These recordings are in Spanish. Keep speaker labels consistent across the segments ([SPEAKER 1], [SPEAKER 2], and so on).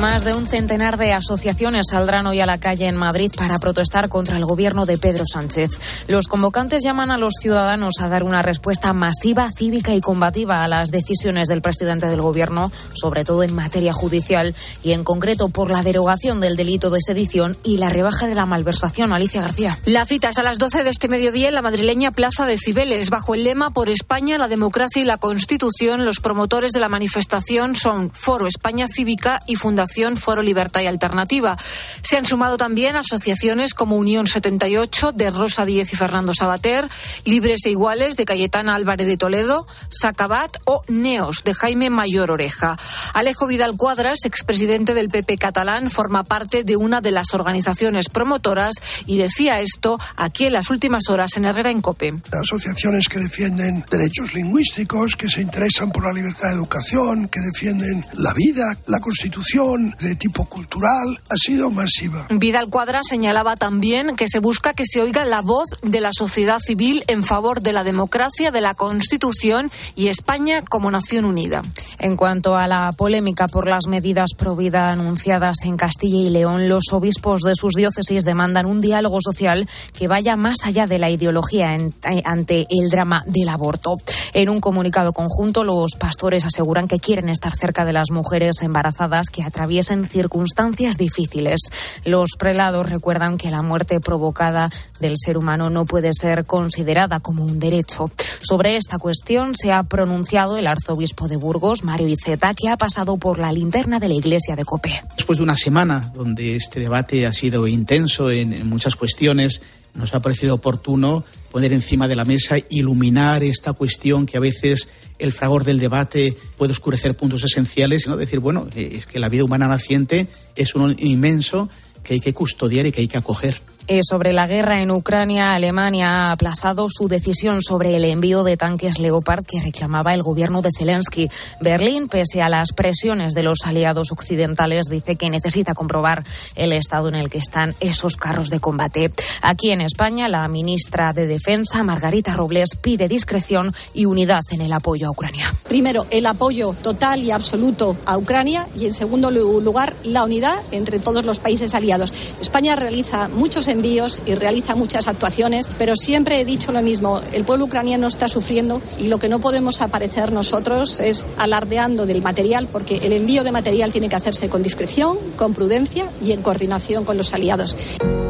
[SPEAKER 1] Más de un centenar de asociaciones saldrán hoy a la calle en Madrid para protestar contra el gobierno de Pedro Sánchez. Los convocantes llaman a los ciudadanos a dar una respuesta masiva, cívica y combativa a las decisiones del presidente del gobierno, sobre todo en materia judicial y en concreto por la derogación del delito de sedición y la rebaja de la malversación. Alicia García.
[SPEAKER 2] La cita es a las 12 de este mediodía en la madrileña Plaza de Cibeles. Bajo el lema Por España, la democracia y la Constitución, los promotores de la manifestación son Foro España Cívica y Fundación Foro Libertad y Alternativa. Se han sumado también asociaciones como Unión 78 de Rosa Díez y Fernando Sabater, Libres e Iguales de Cayetana Álvarez de Toledo, Sacabat o Neos de Jaime Mayor Oreja. Alejo Vidal Cuadras, expresidente del PP catalán, forma parte de una de las organizaciones promotoras y decía esto aquí en las últimas horas en Herrera en Cope.
[SPEAKER 3] Asociaciones que defienden derechos lingüísticos, que se interesan por la libertad de educación, que defienden la vida, la Constitución, de tipo cultural ha sido masiva.
[SPEAKER 2] Vidal Cuadra señalaba también que se busca que se oiga la voz de la sociedad civil en favor de la democracia, de la Constitución y España como nación unida.
[SPEAKER 1] En cuanto a la polémica por las medidas pro vida anunciadas en Castilla y León, los obispos de sus diócesis demandan un diálogo social que vaya más allá de la ideología en, ante el drama del aborto. En un comunicado conjunto, los pastores aseguran que quieren estar cerca de las mujeres embarazadas que atraviesen en circunstancias difíciles. Los prelados recuerdan que la muerte provocada del ser humano no puede ser considerada como un derecho. Sobre esta cuestión se ha pronunciado el arzobispo de Burgos, Mario Iceta, que ha pasado por la linterna de la iglesia de Copé.
[SPEAKER 4] Después de una semana donde este debate ha sido intenso en, en muchas cuestiones, nos ha parecido oportuno poner encima de la mesa, iluminar esta cuestión que a veces el fragor del debate puede oscurecer puntos esenciales, sino decir, bueno, eh, es que la vida humana naciente es un inmenso que hay que custodiar y que hay que acoger.
[SPEAKER 1] Eh, sobre la guerra en Ucrania, Alemania ha aplazado su decisión sobre el envío de tanques Leopard que reclamaba el gobierno de Zelensky. Berlín, pese a las presiones de los aliados occidentales, dice que necesita comprobar el estado en el que están esos carros de combate. Aquí en España, la ministra de Defensa, Margarita Robles, pide discreción y unidad en el apoyo a Ucrania.
[SPEAKER 5] Primero, el apoyo total y absoluto a Ucrania y, en segundo lugar, la unidad entre todos los países aliados. España realiza muchos envíos y realiza muchas actuaciones, pero siempre he dicho lo mismo, el pueblo ucraniano está sufriendo y lo que no podemos aparecer nosotros es alardeando del material, porque el envío de material tiene que hacerse con discreción, con prudencia y en coordinación con los aliados.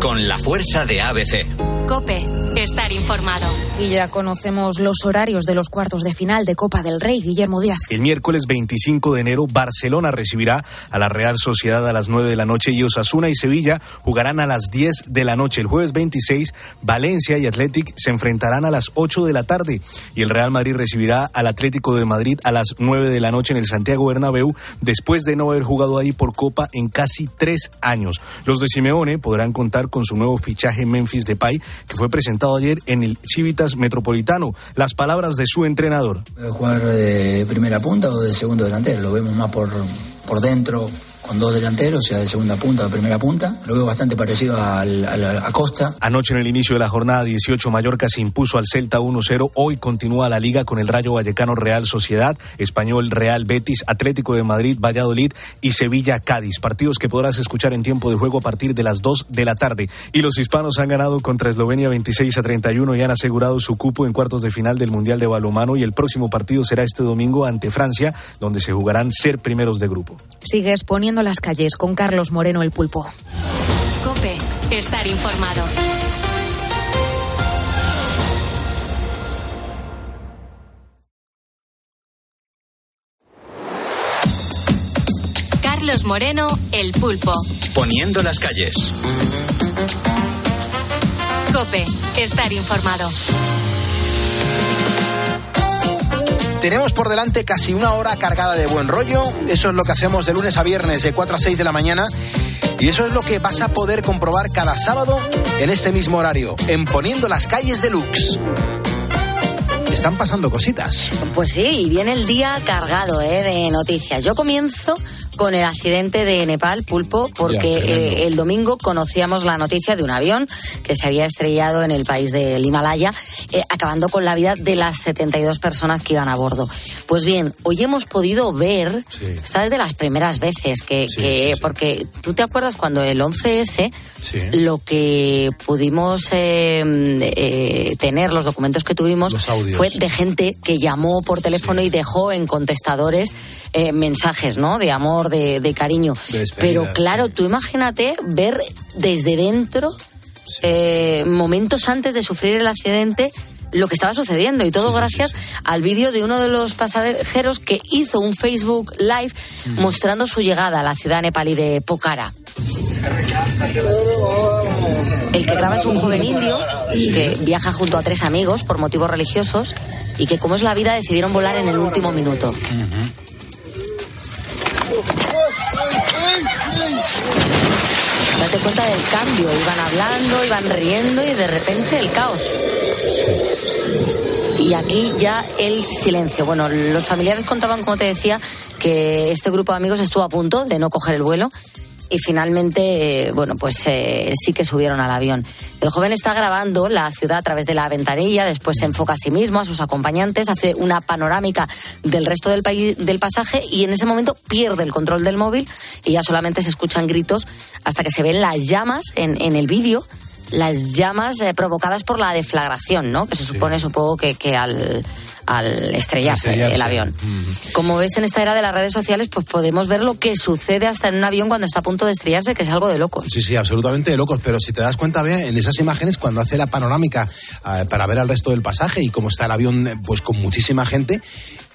[SPEAKER 6] Con la fuerza de ABC.
[SPEAKER 7] Cope, estar informado.
[SPEAKER 1] Y ya conocemos los horarios de los cuartos de final de Copa del Rey, Guillermo Díaz.
[SPEAKER 8] El miércoles 25 de enero, Barcelona recibirá a la Real Sociedad a las 9 de la noche y Osasuna y Sevilla jugarán a las 10 de la noche. El jueves 26, Valencia y Athletic se enfrentarán a las 8 de la tarde y el Real Madrid recibirá al Atlético de Madrid a las 9 de la noche en el Santiago Bernabéu después de no haber jugado ahí por Copa en casi tres años. Los de Simeone podrán contar con su nuevo fichaje Memphis Depay que fue presentado ayer en el Civitas Metropolitano. Las palabras de su entrenador.
[SPEAKER 9] jugar de primera punta o de segundo delantero? Lo vemos más por, por dentro, con dos delanteros, sea de segunda punta o de primera punta. Lo veo bastante parecido al, a Costa.
[SPEAKER 8] Anoche en el inicio de la jornada 18, Mallorca se impuso al Celta 1-0. Hoy continúa la liga con el Rayo Vallecano Real Sociedad, Español Real Betis, Atlético de Madrid, Valladolid y Sevilla Cádiz. Partidos que podrás escuchar en tiempo de juego a partir de las 2 de la tarde. Y los hispanos han ganado contra Eslovenia 26 a 31 y han asegurado su cupo en cuartos de final del Mundial de Balomano. Y el próximo partido será este domingo ante Francia, donde se jugarán ser primeros de grupo.
[SPEAKER 1] Sigues poniendo las calles con Carlos Moreno el Pulpo.
[SPEAKER 7] Cope, estar informado. Carlos Moreno, el pulpo.
[SPEAKER 6] Poniendo las calles.
[SPEAKER 7] Cope, estar informado.
[SPEAKER 10] Tenemos por delante casi una hora cargada de buen rollo. Eso es lo que hacemos de lunes a viernes de 4 a 6 de la mañana. Y eso es lo que vas a poder comprobar cada sábado en este mismo horario, en Poniendo las calles de Lux. Están pasando cositas.
[SPEAKER 11] Pues sí, y viene el día cargado ¿eh? de noticias. Yo comienzo con el accidente de Nepal, Pulpo, porque eh, el domingo conocíamos la noticia de un avión que se había estrellado en el país del Himalaya eh, acabando con la vida de las 72 personas que iban a bordo. Pues bien, hoy hemos podido ver, esta es de las primeras veces que, que porque tú te acuerdas cuando el 11S, lo que pudimos eh, tener, los documentos que tuvimos, fue de gente que llamó por teléfono y dejó en contestadores eh, mensajes, ¿no? De amor, de, de cariño. Pero claro, tú imagínate ver desde dentro, eh, momentos antes de sufrir el accidente, lo que estaba sucediendo y todo gracias al vídeo de uno de los pasajeros que hizo un Facebook Live mostrando su llegada a la ciudad nepalí de Pokhara. El que graba es un joven indio que viaja junto a tres amigos por motivos religiosos y que como es la vida decidieron volar en el último minuto. Date cuenta del cambio, iban hablando, iban riendo y de repente el caos. Y aquí ya el silencio. Bueno, los familiares contaban, como te decía, que este grupo de amigos estuvo a punto de no coger el vuelo y finalmente, eh, bueno, pues eh, sí que subieron al avión. El joven está grabando la ciudad a través de la ventanilla, después se enfoca a sí mismo, a sus acompañantes, hace una panorámica del resto del, país, del pasaje y en ese momento pierde el control del móvil y ya solamente se escuchan gritos hasta que se ven las llamas en, en el vídeo las llamas eh, provocadas por la deflagración, ¿no? Que se supone, supongo, que, que al, al estrellarse,
[SPEAKER 10] Estrellarse.
[SPEAKER 11] el avión. Como ves en esta era de las redes sociales, pues podemos ver lo que sucede hasta en un avión cuando está a punto de estrellarse, que es algo de locos.
[SPEAKER 10] Sí, sí, absolutamente de locos. Pero si te das cuenta, Bea, en esas imágenes, cuando hace la panorámica eh, para ver al resto del pasaje y cómo está el avión, pues con muchísima gente,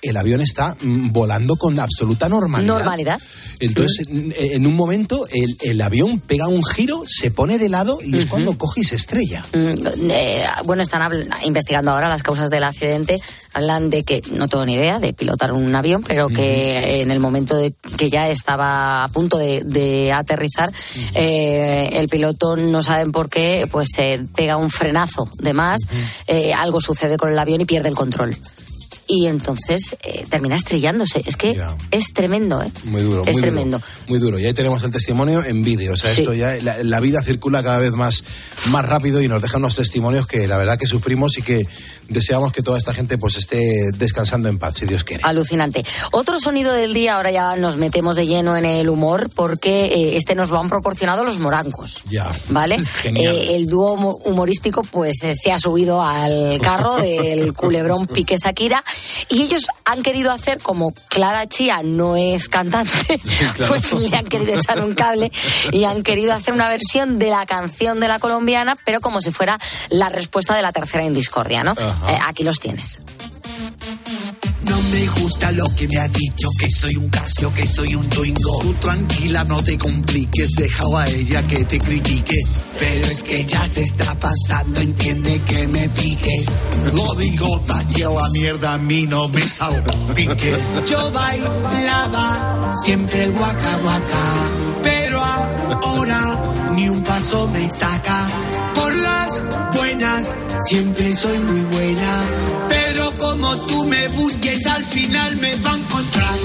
[SPEAKER 10] el avión está mm, volando con absoluta normalidad.
[SPEAKER 11] Normalidad.
[SPEAKER 10] Entonces, en, en un momento, el, el avión pega un giro, se pone de lado y es cuando coge y se estrella.
[SPEAKER 11] Mm, eh, bueno, están investigando ahora las causas del accidente. Hablan de que no tengo ni idea de pilotar un avión, pero que en el momento de que ya estaba a punto de, de aterrizar, eh, el piloto no saben por qué, pues se pega un frenazo de más, eh, algo sucede con el avión y pierde el control. Y entonces eh, termina estrellándose. Es que es tremendo, ¿eh?
[SPEAKER 10] Muy duro.
[SPEAKER 11] Es
[SPEAKER 10] muy
[SPEAKER 11] tremendo.
[SPEAKER 10] Duro, muy duro. Y ahí tenemos el testimonio en vídeo. O sea, esto ya, la, la vida circula cada vez más, más rápido y nos dejan unos testimonios que la verdad que sufrimos y que deseamos que toda esta gente pues esté descansando en paz, si Dios quiere.
[SPEAKER 11] Alucinante. Otro sonido del día, ahora ya nos metemos de lleno en el humor, porque eh, este nos lo han proporcionado los morancos.
[SPEAKER 10] Ya.
[SPEAKER 11] ¿Vale? Eh, el dúo humo- humorístico pues eh, se ha subido al carro del culebrón Pique Shakira y ellos han querido hacer como Clara Chía no es cantante,
[SPEAKER 12] claro.
[SPEAKER 11] pues le han querido echar un cable y han querido hacer una versión de la canción de la colombiana, pero como si fuera la respuesta de la tercera en discordia, ¿no? Eh, aquí los tienes.
[SPEAKER 12] No me gusta lo que me ha dicho, que soy un casio, que soy un twingo. Tú tranquila, no te compliques, dejado a ella que te critique. Pero es que ya se está pasando, entiende que me pique. Lo digo, taqueo a mierda, a mí no me salpique. Yo bailaba siempre el guaca guaca, pero ahora ni un paso me saca. Siempre soy muy buena. Pero como tú me busques, al final me va a encontrar.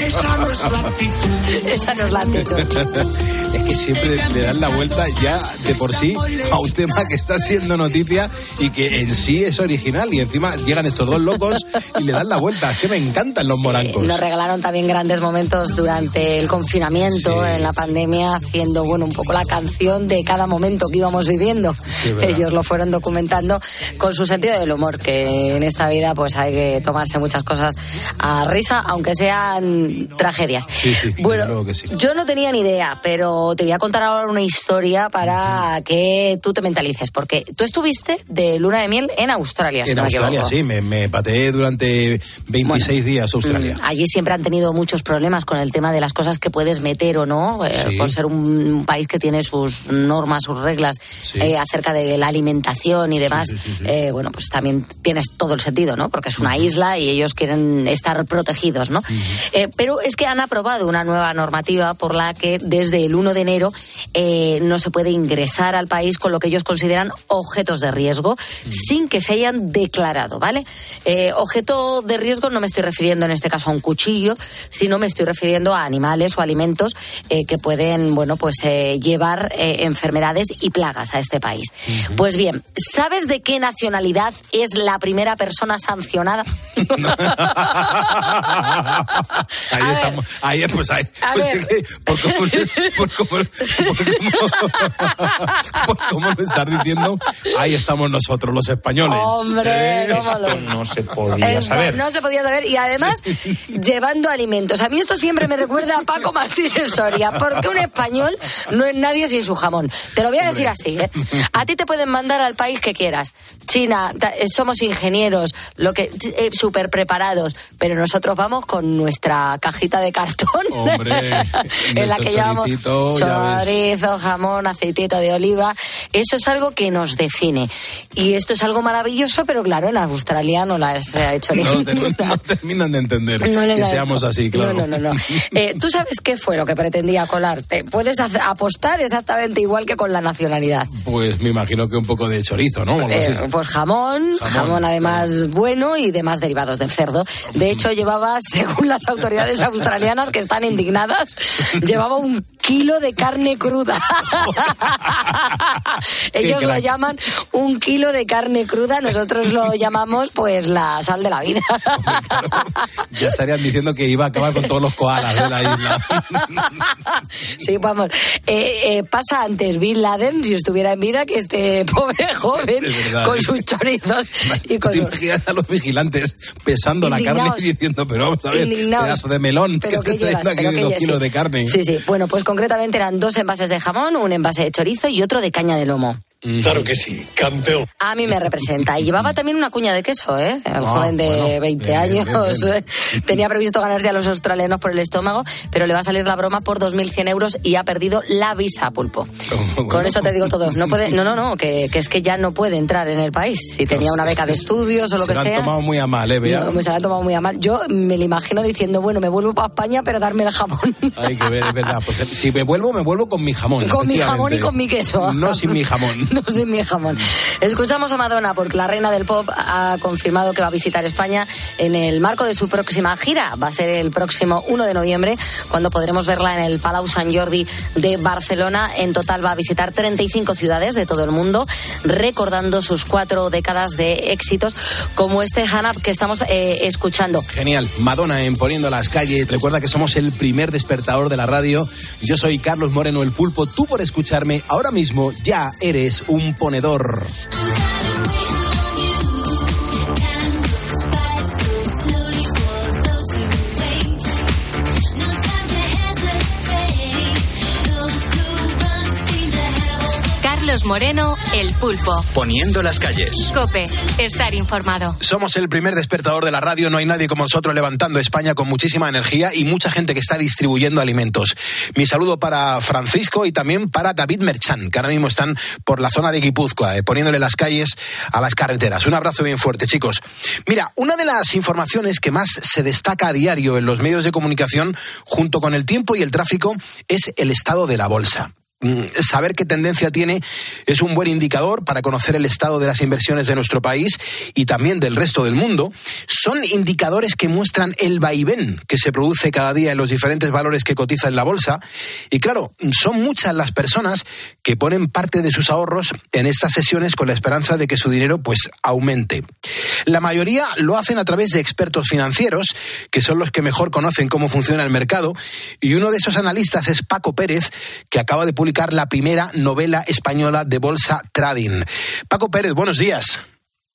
[SPEAKER 12] Esa no es la actitud.
[SPEAKER 11] Esa no es la actitud.
[SPEAKER 10] es que siempre le dan la vuelta ya de por sí a un tema que está siendo noticia y que en sí es original y encima llegan estos dos locos y le dan la vuelta. Es que me encantan los morancos.
[SPEAKER 11] Nos regalaron también grandes momentos durante el confinamiento, en la pandemia, haciendo bueno un poco la canción de cada momento que íbamos viviendo.
[SPEAKER 10] verdad.
[SPEAKER 11] Ellos lo fueron documentando con su sentido del humor, que en esta vida pues hay que tomarse muchas cosas a risa, aunque sean tragedias.
[SPEAKER 10] Sí, sí,
[SPEAKER 11] Bueno,
[SPEAKER 10] que sí.
[SPEAKER 11] Yo no tenía ni idea, pero te voy a contar ahora una historia para que tú te mentalices, porque tú estuviste de luna de miel en Australia, si
[SPEAKER 10] En
[SPEAKER 11] no
[SPEAKER 10] Australia, sí, me, me pateé durante 26 días a Australia.
[SPEAKER 11] Mm, Allí siempre han tenido muchos problemas con el tema de las cosas que puedes meter o no, eh, por ser un, país que tiene sus normas, sus reglas eh, acerca de la alimentación y demás. Eh, bueno, pues también tienes todo el sentido, ¿no? Porque es una isla y ellos quieren estar protegidos, ¿no? Pero es que han aprobado una nueva normativa por la que desde el 1 de enero eh, no se puede ingresar al país con lo que ellos consideran objetos de riesgo sin que se hayan declarado, ¿vale? Eh, objeto de riesgo no me estoy refiriendo en este caso a un cuchillo, sino me estoy refiriendo a animales o alimentos eh, que pueden, bueno, pues llevar enfermedades y plagas a este país. Pues bien, ¿sabes de qué nacionalidad es la primera persona sancionada?
[SPEAKER 10] ahí estamos. Ahí, pues ahí. Pues
[SPEAKER 11] ver.
[SPEAKER 10] es que, por cómo, lo- por cómo, por cómo- por cómo lo estás diciendo, ahí estamos nosotros, los españoles.
[SPEAKER 11] Hombre,
[SPEAKER 10] Eh,
[SPEAKER 11] cómo lo-
[SPEAKER 10] no se podía
[SPEAKER 11] Esto No se podía saber. Y además, llevando alimentos. A mí esto siempre me recuerda a Paco Martínez Soria, porque un español no es nadie sin su jamón. Te lo voy a decir así, ¿eh? A ti te pueden mandar al país que quieras. China, ta- eh, somos ingenieros, lo que eh, súper preparados, pero nosotros vamos con nuestra cajita de cartón
[SPEAKER 10] Hombre,
[SPEAKER 11] en la que llevamos chorizo, jamón, aceitito de oliva. Eso es algo que nos define. Y esto es algo maravilloso, pero claro, en Australia no la se ha hecho
[SPEAKER 10] No,
[SPEAKER 11] ninguna.
[SPEAKER 10] terminan, no terminan de entender
[SPEAKER 11] No
[SPEAKER 10] que seamos así, claro.
[SPEAKER 11] No, no, no. no. Eh, ¿Tú sabes qué fue lo que pretendía colarte? Puedes hacer- apostar exactamente igual que con la nacionalidad.
[SPEAKER 10] Pues me imagino que un poco de chorizo, ¿no?
[SPEAKER 11] Eh, pues jamón, jamón,
[SPEAKER 10] Jamón,
[SPEAKER 11] además bueno y demás derivados del cerdo. De hecho, llevaba, según las autoridades australianas que están indignadas, llevaba un kilo de carne cruda. Ellos lo llaman un kilo de carne cruda, nosotros lo llamamos pues la sal de la vida.
[SPEAKER 10] Ya estarían diciendo que iba a acabar con todos los koalas de la isla.
[SPEAKER 11] Sí, vamos. Eh, eh, pasa antes Bin Laden, si estuviera en vida, que este pobre joven
[SPEAKER 10] verdad,
[SPEAKER 11] con sus chorizos y con
[SPEAKER 10] ¿Te
[SPEAKER 11] sus-
[SPEAKER 10] imaginas a los vigilantes pesando la carne y diciendo, pero vamos a ver, pedazo de melón,
[SPEAKER 11] ¿Pero
[SPEAKER 10] que
[SPEAKER 11] qué
[SPEAKER 10] te trayendo aquí
[SPEAKER 11] ¿Pero qué
[SPEAKER 10] dos kilos
[SPEAKER 11] sí.
[SPEAKER 10] de carne.
[SPEAKER 11] Sí, sí. Bueno, pues concretamente eran dos envases de jamón, un envase de chorizo y otro de caña de lomo.
[SPEAKER 13] Claro que sí, campeón.
[SPEAKER 11] A mí me representa. Y llevaba también una cuña de queso, ¿eh? El
[SPEAKER 10] Ah,
[SPEAKER 11] joven de
[SPEAKER 10] bueno,
[SPEAKER 11] 20
[SPEAKER 10] bien,
[SPEAKER 11] años.
[SPEAKER 10] bien, bien.
[SPEAKER 11] eh, Tenía previsto ganarse a los australianos por el estómago, pero le va a salir la broma por 2.100 euros y ha perdido la visa, pulpo. Con eso te digo todo. No, puede, no, no, no, que, que es que ya no puede entrar en el país. Si tenía una beca de estudios o lo
[SPEAKER 10] Se
[SPEAKER 11] que
[SPEAKER 10] lo han
[SPEAKER 11] sea.
[SPEAKER 10] tomado muy a mal, ¿eh?
[SPEAKER 11] No, me se la ha tomado muy a mal. Yo me lo imagino diciendo, bueno, me vuelvo para España, pero darme el jamón.
[SPEAKER 10] Hay que ver, es verdad. Pues si me vuelvo, me vuelvo con mi jamón.
[SPEAKER 11] Con mi jamón y con mi queso.
[SPEAKER 10] No sin mi jamón.
[SPEAKER 11] No sin mi jamón. Escuchamos a Madonna porque la reina del pop ha confirmado que va a visitar España en el marco de su próxima gira. Va a ser el próximo 1 de noviembre cuando podremos verla en el Palau Sant Jordi de Barcelona. En total va a visitar 35 ciudades de todo el mundo, recordando sus cuatro décadas de éxitos como este Hannah que estamos eh, escuchando.
[SPEAKER 10] Genial. Madonna en Poniendo las calles. Recuerda que somos el primer despertador de la radio. Yo soy Carlos Moreno el Pulpo. Tú por escucharme ahora mismo ya eres un ponedor.
[SPEAKER 7] Carlos Moreno, El Pulpo.
[SPEAKER 6] Poniendo las calles.
[SPEAKER 7] Cope, estar informado.
[SPEAKER 10] Somos el primer despertador de la radio. No hay nadie como nosotros levantando España con muchísima energía y mucha gente que está distribuyendo alimentos. Mi saludo para Francisco y también para David Merchan, que ahora mismo están por la zona de Guipúzcoa, eh, poniéndole las calles a las carreteras. Un abrazo bien fuerte, chicos. Mira, una de las informaciones que más se destaca a diario en los medios de comunicación, junto con el tiempo y el tráfico, es el estado de la bolsa. Mm, Saber qué tendencia tiene es un buen indicador para conocer el estado de las inversiones de nuestro país y también del resto del mundo. Son indicadores que muestran el vaivén que se produce cada día en los diferentes valores que cotiza en la bolsa. Y claro, son muchas las personas que ponen parte de sus ahorros en estas sesiones con la esperanza de que su dinero pues aumente. La mayoría lo hacen a través de expertos financieros, que son los que mejor conocen cómo funciona el mercado, y uno de esos analistas es Paco Pérez, que acaba de publicar la primera novela española de bolsa trading. Paco Pérez, buenos días.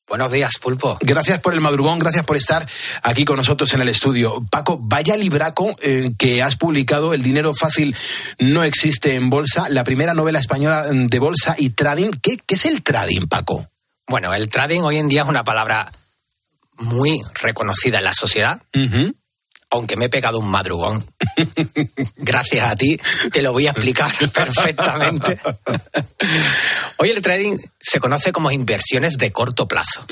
[SPEAKER 14] Buenos días, Pulpo.
[SPEAKER 10] Gracias por el madrugón, gracias por estar aquí con nosotros en el estudio. Paco, vaya libraco eh, que has publicado, El dinero fácil no existe en bolsa, la primera novela española mm, de bolsa y trading. ¿Qué, qué es el trading, Paco?
[SPEAKER 14] Bueno, el trading hoy en día es una palabra muy reconocida en la sociedad, aunque me he pegado un madrugón. Gracias a ti te lo voy a explicar perfectamente. Hoy el trading se conoce como inversiones de corto plazo.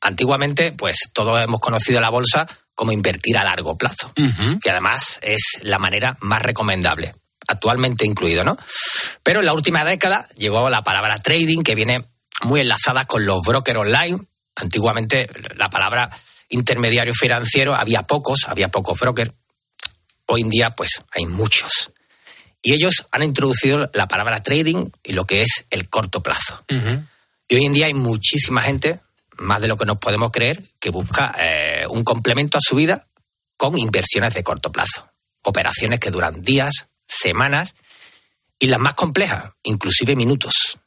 [SPEAKER 14] Antiguamente, pues todos hemos conocido la bolsa como invertir a largo plazo. Y además es la manera más recomendable, actualmente incluido, ¿no? Pero en la última década llegó la palabra trading, que viene muy enlazada con los brokers online. Antiguamente la palabra intermediario financiero había pocos, había pocos brokers. Hoy en día, pues hay muchos. Y ellos han introducido la palabra trading y lo que es el corto plazo. Y hoy en día hay muchísima gente, más de lo que nos podemos creer, que busca eh, un complemento a su vida con inversiones de corto plazo. Operaciones que duran días, semanas y las más complejas, inclusive minutos.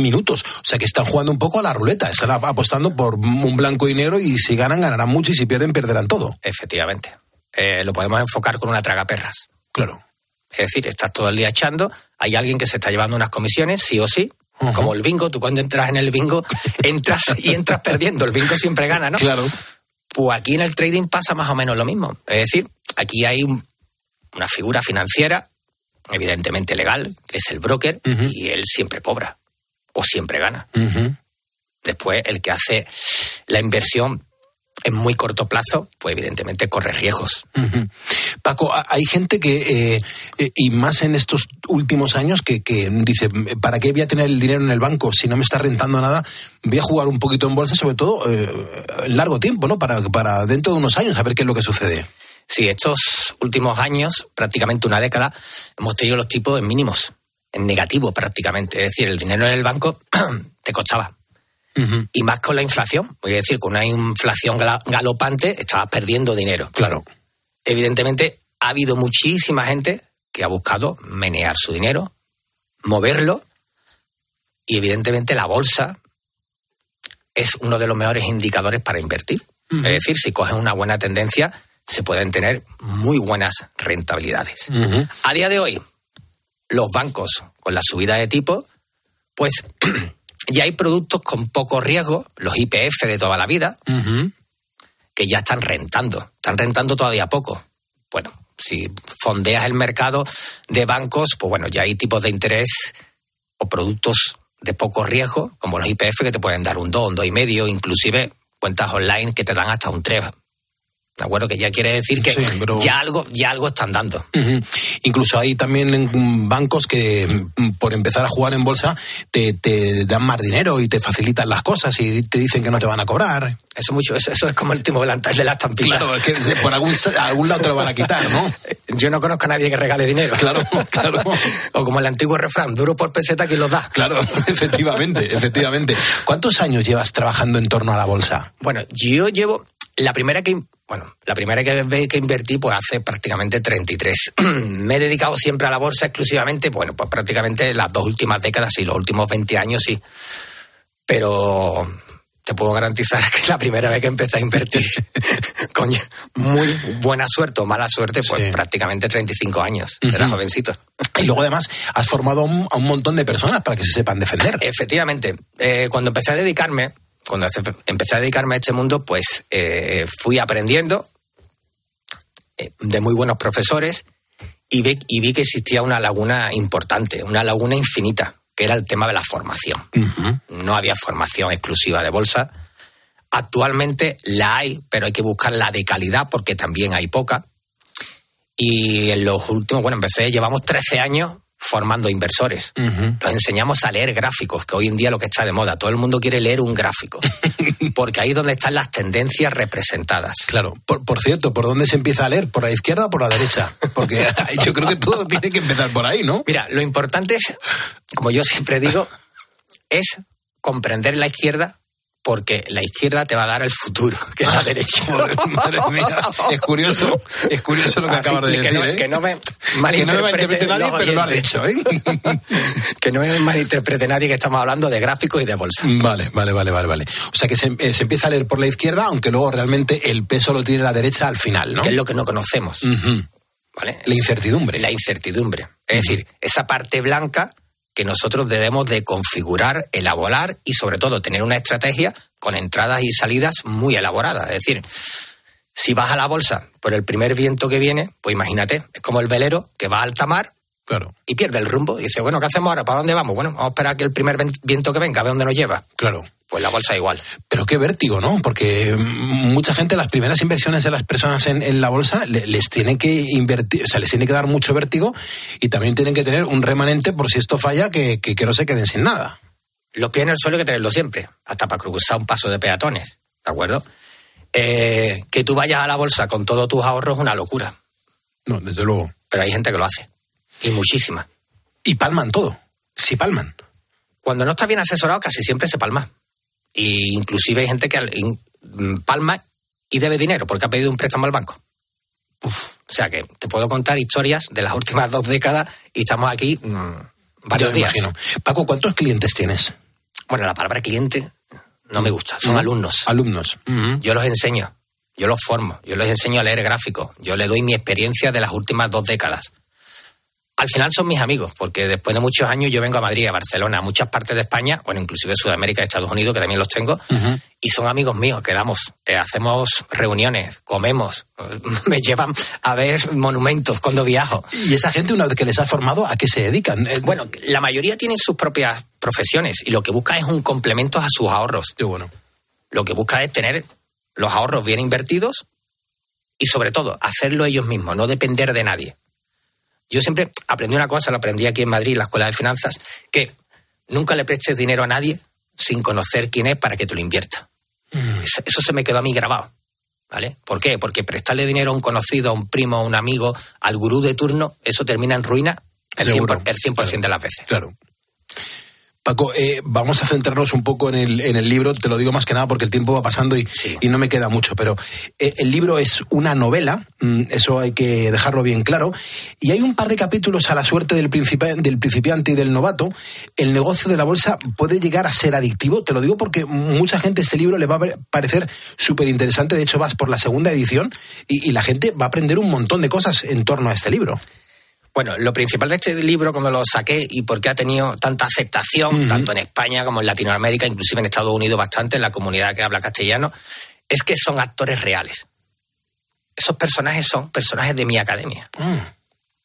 [SPEAKER 10] Minutos. O sea que están jugando un poco a la ruleta. Están apostando por un blanco y negro y si ganan, ganarán mucho y si pierden, perderán todo.
[SPEAKER 14] Efectivamente. Eh, lo podemos enfocar con una traga perras.
[SPEAKER 10] Claro.
[SPEAKER 14] Es decir, estás todo el día echando, hay alguien que se está llevando unas comisiones, sí o sí, como el bingo, tú cuando entras en el bingo, entras y entras perdiendo, el bingo siempre gana, ¿no?
[SPEAKER 10] Claro.
[SPEAKER 14] Pues aquí en el trading pasa más o menos lo mismo. Es decir, aquí hay una figura financiera, evidentemente legal, que es el broker, y él siempre cobra o siempre gana. Después, el que hace la inversión en muy corto plazo, pues evidentemente corre riesgos.
[SPEAKER 10] Paco, hay gente que, eh, eh, y más en estos últimos años, que, dice, ¿para qué voy a tener el dinero en el banco si no me está rentando nada? Voy a jugar un poquito en bolsa, sobre todo eh, largo tiempo, ¿no? Para, para dentro de unos años a ver qué es lo que sucede.
[SPEAKER 14] Sí, estos últimos años, prácticamente una década, hemos tenido los tipos en mínimos, negativo prácticamente. Es decir, el dinero en el banco te costaba y más con la inflación. Voy a decir, con una inflación galopante estabas perdiendo dinero.
[SPEAKER 10] Claro.
[SPEAKER 14] Evidentemente, ha habido muchísima gente que ha buscado menear su dinero, moverlo, y evidentemente la bolsa es uno de los mejores indicadores para invertir. Es decir, si coges una buena tendencia, se pueden tener muy buenas rentabilidades. A día de hoy, los bancos, con la subida de tipo, pues ya hay productos con poco riesgo, los IPF de toda la vida, que ya están rentando. Están rentando todavía poco. Bueno, si fondeas el mercado de bancos, pues bueno, ya hay tipos de interés o productos de poco riesgo, como los IPF, que te pueden dar un 2, un 2,5, medio, inclusive cuentas online que te dan hasta un 3, ¿De acuerdo? Que ya quiere decir que ya, algo, ya algo están dando.
[SPEAKER 10] Incluso hay también bancos que mm, por empezar a jugar en bolsa te, dan más dinero y te facilitan las cosas y te dicen que no te van a cobrar.
[SPEAKER 14] Eso mucho, eso, es como el timo de la, de la estampita.
[SPEAKER 10] Claro, es que por algún, algún lado te lo van a quitar, ¿no?
[SPEAKER 14] Yo no conozco a nadie que regale dinero.
[SPEAKER 10] Claro, claro.
[SPEAKER 14] o como el antiguo refrán, duro por peseta, ¿quién lo da?
[SPEAKER 10] Claro, efectivamente, efectivamente. ¿Cuántos años llevas trabajando en torno a la bolsa?
[SPEAKER 14] Bueno, yo llevo, la primera que bueno, la primera que, que invertí pues hace prácticamente 33. Me he dedicado siempre a la bolsa exclusivamente, bueno, pues prácticamente las dos últimas décadas y los últimos 20 años sí. Pero te puedo garantizar que la primera vez que empecé a invertir, con muy buena suerte o mala suerte, pues prácticamente 35 años. Era jovencito.
[SPEAKER 10] Y luego además has formado a un montón de personas para que se sepan defender.
[SPEAKER 14] Efectivamente. Eh, cuando empecé a dedicarme, cuando empecé a dedicarme a este mundo, pues eh, fui aprendiendo eh, de muy buenos profesores y vi, y vi que existía una laguna importante, una laguna infinita, que era el tema de la formación. No había formación exclusiva de bolsa. Actualmente la hay, pero hay que buscarla de calidad porque también hay poca. Y en los últimos, bueno, empecé, llevamos 13 años formando inversores. Los enseñamos a leer gráficos, que hoy en día lo que está de moda. Todo el mundo quiere leer un gráfico, porque ahí es donde están las tendencias representadas.
[SPEAKER 10] Claro. Por, cierto, ¿por dónde se empieza a leer? ¿Por la izquierda o por la derecha? Porque yo creo que todo tiene que empezar por ahí, ¿no?
[SPEAKER 14] Mira, lo importante es, como yo siempre digo, es comprender la izquierda porque la izquierda te va a dar el futuro, que la derecha.
[SPEAKER 10] Madre mía, es curioso, es curioso lo que acabas de decir.
[SPEAKER 14] ¿eh? Que no me malinterprete, nadie, pero lo dicho. ¿eh? que no me malinterprete nadie que estamos hablando de gráficos y de bolsa.
[SPEAKER 10] Vale, vale, vale, vale, vale. O sea que se, eh, empieza a leer por la izquierda, aunque luego realmente el peso lo tiene la derecha al final, ¿no?
[SPEAKER 14] Que es lo que no conocemos. ¿Vale?
[SPEAKER 10] La incertidumbre.
[SPEAKER 14] La incertidumbre. Es decir, esa parte blanca que nosotros debemos de configurar, elaborar y sobre todo tener una estrategia con entradas y salidas muy elaboradas. Es decir, si vas a la bolsa por el primer viento que viene, pues imagínate, es como el velero que va a alta mar
[SPEAKER 10] claro.
[SPEAKER 14] y pierde el rumbo. Y dice, bueno, ¿qué hacemos ahora? ¿Para dónde vamos? Bueno, vamos a esperar que el primer viento que venga, a ver dónde nos lleva.
[SPEAKER 10] Claro.
[SPEAKER 14] Pues la bolsa igual.
[SPEAKER 10] Pero qué vértigo, ¿no? Porque mucha gente, las primeras inversiones de las personas en, en la bolsa les tiene que invertir, o sea, les tiene que dar mucho vértigo y también tienen que tener un remanente por si esto falla, que, que, que no se queden sin nada.
[SPEAKER 14] Los pies en el suelo hay que tenerlo siempre, hasta para cruzar un paso de peatones, ¿de acuerdo? Eh, que tú vayas a la bolsa con todos tus ahorros es una locura.
[SPEAKER 10] No, desde luego.
[SPEAKER 14] Pero hay gente que lo hace. Y muchísima.
[SPEAKER 10] Y palman todo. Sí palman.
[SPEAKER 14] Cuando no está bien asesorado, casi siempre se palma. Y inclusive hay gente que mm, palma y debe dinero porque ha pedido un préstamo al banco. Uf, o sea que te puedo contar historias de las últimas dos décadas y estamos aquí mm, varios días.
[SPEAKER 10] imagino. Paco, ¿cuántos clientes tienes?
[SPEAKER 14] Bueno, la palabra cliente no me gusta, son
[SPEAKER 10] ¿No?
[SPEAKER 14] alumnos.
[SPEAKER 10] Alumnos.
[SPEAKER 14] Yo los enseño, yo los formo, yo les enseño a leer gráficos, yo les doy mi experiencia de las últimas dos décadas. Al final son mis amigos, porque después de muchos años yo vengo a Madrid, a Barcelona, a muchas partes de España, bueno, inclusive Sudamérica, Estados Unidos, que también los tengo, y son amigos míos, quedamos, eh, hacemos reuniones, comemos, me llevan a ver monumentos cuando viajo.
[SPEAKER 10] Y esa gente, una vez que les has formado, ¿a qué se dedican? Eh,
[SPEAKER 14] Bueno, la mayoría tienen sus propias profesiones y lo que busca es un complemento a sus ahorros.
[SPEAKER 10] Qué bueno.
[SPEAKER 14] Lo que busca es tener los ahorros bien invertidos y sobre todo hacerlo ellos mismos, no depender de nadie. Yo siempre aprendí una cosa, lo aprendí aquí en Madrid, en la Escuela de Finanzas, que nunca le prestes dinero a nadie sin conocer quién es para que te lo invierta. Eso, eso se me quedó a mí grabado. ¿Vale? ¿Por qué? Porque prestarle dinero a un conocido, a un primo, a un amigo, al gurú de turno, eso termina en ruina el 100%,
[SPEAKER 10] Seguro.
[SPEAKER 14] el 100 de las veces.
[SPEAKER 10] Claro. Paco, eh, vamos a centrarnos un poco en el, en el libro, te lo digo más que nada porque el tiempo va pasando y, y no me queda mucho, pero eh, el libro es una novela, mm, eso hay que dejarlo bien claro, y hay un par de capítulos a la suerte del, principi- del principiante y del novato. El negocio de la bolsa puede llegar a ser adictivo, te lo digo porque mucha gente este libro le va a parecer súper interesante, de hecho vas por la segunda edición y, y la gente va a aprender un montón de cosas en torno a este libro.
[SPEAKER 14] Bueno, lo principal de este libro, cuando lo saqué y por qué ha tenido tanta aceptación, tanto en España como en Latinoamérica, inclusive en Estados Unidos bastante, en la comunidad que habla castellano, es que son actores reales. Esos personajes son personajes de mi academia.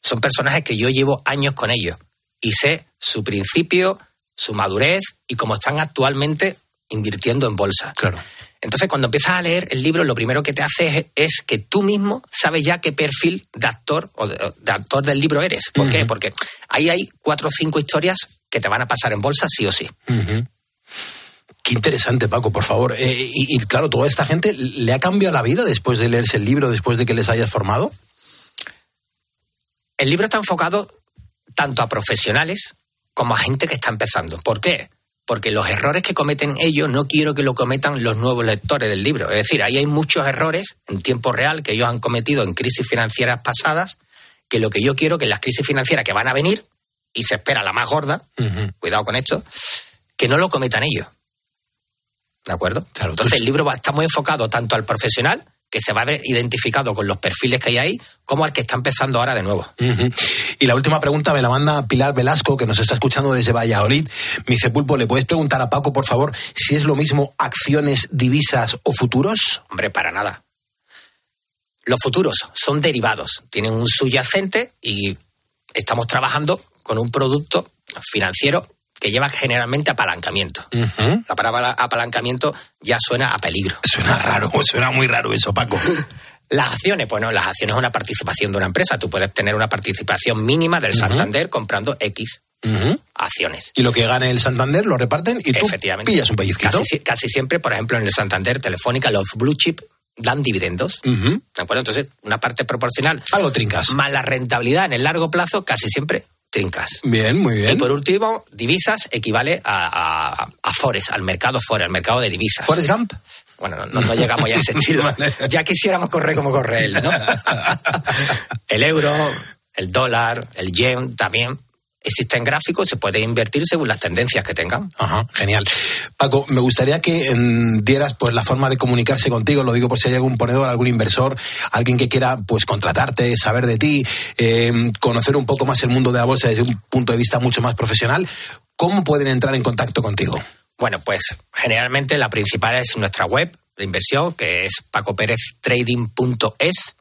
[SPEAKER 14] Son personajes que yo llevo años con ellos y sé su principio, su madurez y cómo están actualmente invirtiendo en bolsa.
[SPEAKER 10] Claro.
[SPEAKER 14] Entonces, cuando empiezas a leer el libro, lo primero que te hace es, es que tú mismo sabes ya qué perfil de actor o de, de actor del libro eres. ¿Por qué? Porque ahí hay cuatro o cinco historias que te van a pasar en bolsa sí o sí.
[SPEAKER 10] Qué interesante, Paco, por favor. Eh, y, y, claro, toda esta gente le ha cambiado la vida después de leerse el libro, después de que les hayas formado.
[SPEAKER 14] El libro está enfocado tanto a profesionales como a gente que está empezando. ¿Por qué? Porque los errores que cometen ellos no quiero que lo cometan los nuevos lectores del libro. Es decir, ahí hay muchos errores en tiempo real que ellos han cometido en crisis financieras pasadas, que lo que yo quiero que en las crisis financieras que van a venir, y se espera la más gorda, cuidado con esto, que no lo cometan ellos. ¿De acuerdo? Entonces el libro va, está muy enfocado tanto al profesional, que se va a ver identificado con los perfiles que hay ahí, como al que está empezando ahora de nuevo.
[SPEAKER 10] Y la última pregunta me la manda Pilar Velasco, que nos está escuchando desde Valladolid. Me dice, Pulpo, ¿le puedes preguntar a Paco, por favor, si es lo mismo acciones, divisas o futuros?
[SPEAKER 14] Hombre, para nada. Los futuros son derivados, tienen un subyacente y estamos trabajando con un producto financiero que lleva generalmente apalancamiento. La palabra apalancamiento ya suena a peligro.
[SPEAKER 10] Suena raro, suena muy raro eso, Paco.
[SPEAKER 14] Las acciones, bueno, las acciones es una participación de una empresa. Tú puedes tener una participación mínima del Santander comprando X acciones.
[SPEAKER 10] Y lo que gane el Santander lo reparten y tú
[SPEAKER 14] Efectivamente.
[SPEAKER 10] pillas un pellizquito.
[SPEAKER 14] Casi, si- casi siempre, por ejemplo, en el Santander Telefónica, los blue chip dan dividendos. ¿De acuerdo? Entonces, una parte proporcional.
[SPEAKER 10] Algo trincas.
[SPEAKER 14] Más la rentabilidad en el largo plazo, casi siempre trincas.
[SPEAKER 10] Bien, muy bien.
[SPEAKER 14] Y por último, divisas equivale a, a, a Forex, al mercado Forex, al mercado de divisas.
[SPEAKER 10] ¿Forrest Gump?
[SPEAKER 14] Bueno, no, no- no llegamos ya a ese estilo. Ya quisiéramos correr como corre él, ¿no? el euro, el dólar, el yen también existen gráficos, se puede invertir según las tendencias que tengan.
[SPEAKER 10] Ajá, genial. Paco, me gustaría que mm, dieras pues la forma de comunicarse contigo, lo digo por si hay algún ponedor, algún inversor, alguien que quiera pues contratarte, saber de ti, eh, conocer un poco más el mundo de la bolsa desde un punto de vista mucho más profesional. ¿Cómo pueden entrar en contacto contigo?
[SPEAKER 14] Bueno, pues generalmente la principal es nuestra web de inversión, que es pacopereztrading.es.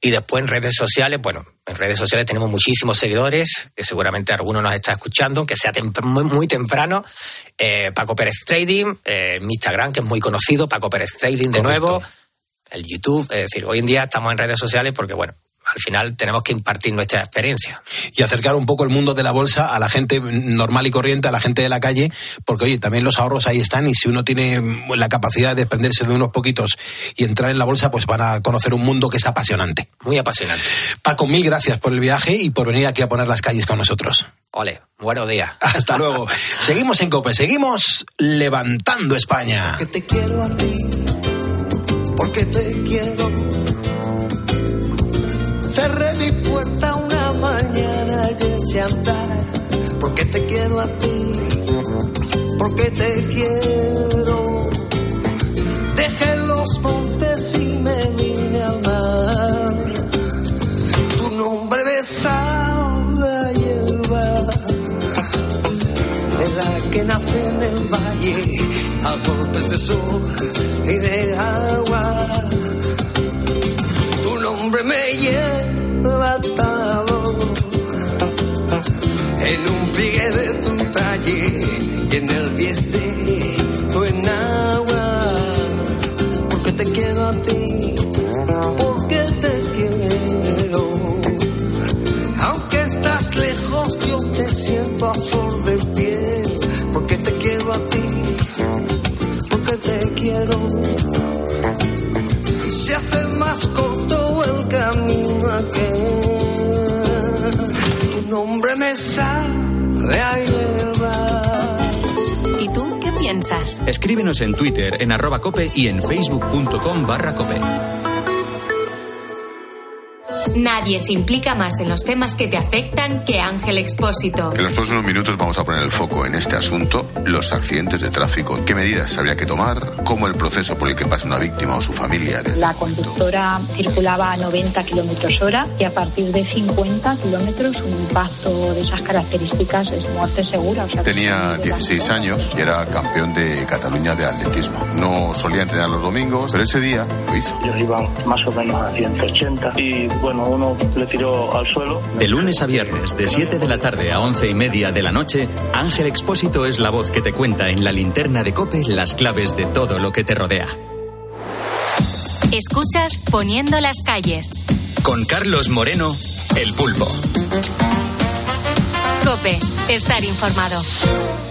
[SPEAKER 14] Y después en redes sociales, bueno, En redes sociales tenemos muchísimos seguidores, que seguramente alguno nos está escuchando, que sea muy, muy, temprano. Eh, Paco Pérez Trading, eh, mi Instagram, que es muy conocido, Paco Pérez Trading de nuevo, el YouTube. Es decir, hoy en día estamos en redes sociales porque, bueno, al final tenemos que impartir nuestra experiencia.
[SPEAKER 10] Y acercar un poco el mundo de la bolsa a la gente normal y corriente, a la gente de la calle, porque oye, también los ahorros ahí están y si uno tiene la capacidad de desprenderse de unos poquitos y entrar en la bolsa, pues van a conocer un mundo que es apasionante.
[SPEAKER 14] Muy apasionante.
[SPEAKER 10] Paco, mil gracias por el viaje y por venir aquí a poner las calles con nosotros.
[SPEAKER 14] Ole, buenos días.
[SPEAKER 10] Hasta luego. seguimos en COPE, seguimos levantando España.
[SPEAKER 15] Porque te quiero a ti, porque te quiero andar. Porque te quiero a ti, porque te quiero. Dejé los montes y me vine al mar. Tu nombre me sabe a hierba, de la que nace en el valle, a golpes de sol y de agua. Tu nombre me lleva atado siento a flor de piel. Porque te quiero a ti, porque te quiero. Se hace más corto el camino aquel nombre me sabe a
[SPEAKER 7] ¿Y tú qué piensas?
[SPEAKER 6] Escríbenos en Twitter, en arroba cope y en facebook.com barra cope.
[SPEAKER 7] Nadie se implica más en los temas que te afectan que Ángel Expósito.
[SPEAKER 16] En los próximos minutos vamos a poner el foco en este asunto, los accidentes de tráfico, qué medidas habría que tomar, cómo el proceso por el que pasa una víctima o su familia.
[SPEAKER 17] La conductora circulaba a 90 kilómetros hora y a partir de 50 kilómetros un impacto de esas características es muerte segura.
[SPEAKER 16] Tenía 16 años y era campeón de Cataluña de atletismo. No solía entrenar los domingos, pero ese día lo hizo.
[SPEAKER 18] Yo iba más o menos a 180 y bueno, uno le tiró al suelo.
[SPEAKER 6] De lunes a viernes, de 7 de la tarde a 11 y media de la noche, Ángel Expósito es la voz que te cuenta en la linterna de Cope las claves de todo lo que te rodea.
[SPEAKER 7] Escuchas Poniendo las calles.
[SPEAKER 6] Con Carlos Moreno, El Pulpo.
[SPEAKER 7] Cope, estar informado.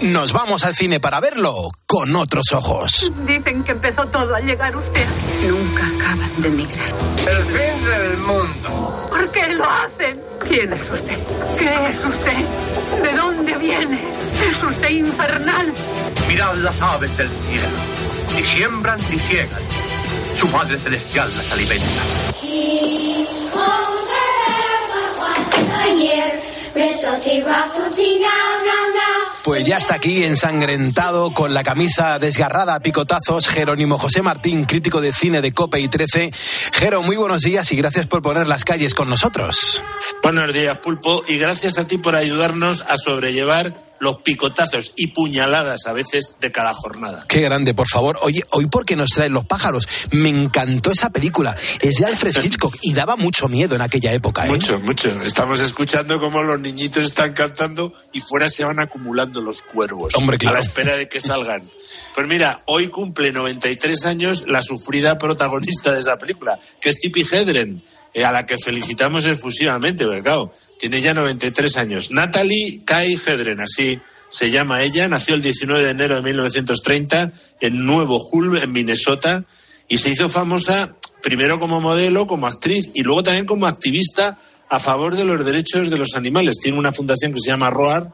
[SPEAKER 10] Nos vamos al cine para verlo con otros ojos.
[SPEAKER 19] Dicen que empezó todo al llegar usted. Nunca acaban de emigrar.
[SPEAKER 20] El fin del mundo.
[SPEAKER 19] ¿Por qué lo hacen? ¿Quién es usted? ¿Qué es usted? ¿De dónde viene? ¿Es usted infernal?
[SPEAKER 20] Mirad las aves del cielo. Ni siembran ni ciegan. Su Padre Celestial las alimenta.
[SPEAKER 10] Pues ya está aquí ensangrentado con la camisa desgarrada a picotazos Jerónimo José Martín, crítico de cine de Cope y 13. Jero, muy buenos días y gracias por poner las calles con nosotros.
[SPEAKER 21] Buenos días, Pulpo, y gracias a ti por ayudarnos a sobrellevar los picotazos y puñaladas a veces de cada jornada.
[SPEAKER 10] Qué grande, por favor. Oye, hoy por qué nos traen los pájaros. Me encantó esa película. Es de Alfred Hitchcock y daba mucho miedo en aquella época. ¿eh?
[SPEAKER 21] Mucho, mucho. Estamos escuchando cómo los niñitos están cantando y fuera se van acumulando los cuervos.
[SPEAKER 10] Hombre, claro.
[SPEAKER 21] A la espera de que salgan. Pues mira, hoy cumple 93 años la sufrida protagonista de esa película, que es Tippi Hedren, eh, a la que felicitamos efusivamente, ¿verdad? Tiene ya 93 años. Natalie Kai Hedren, así se llama ella, nació el 19 de enero de 1930 en Nuevo Hull, en Minnesota, y se hizo famosa primero como modelo, como actriz y luego también como activista a favor de los derechos de los animales. Tiene una fundación que se llama ROAR,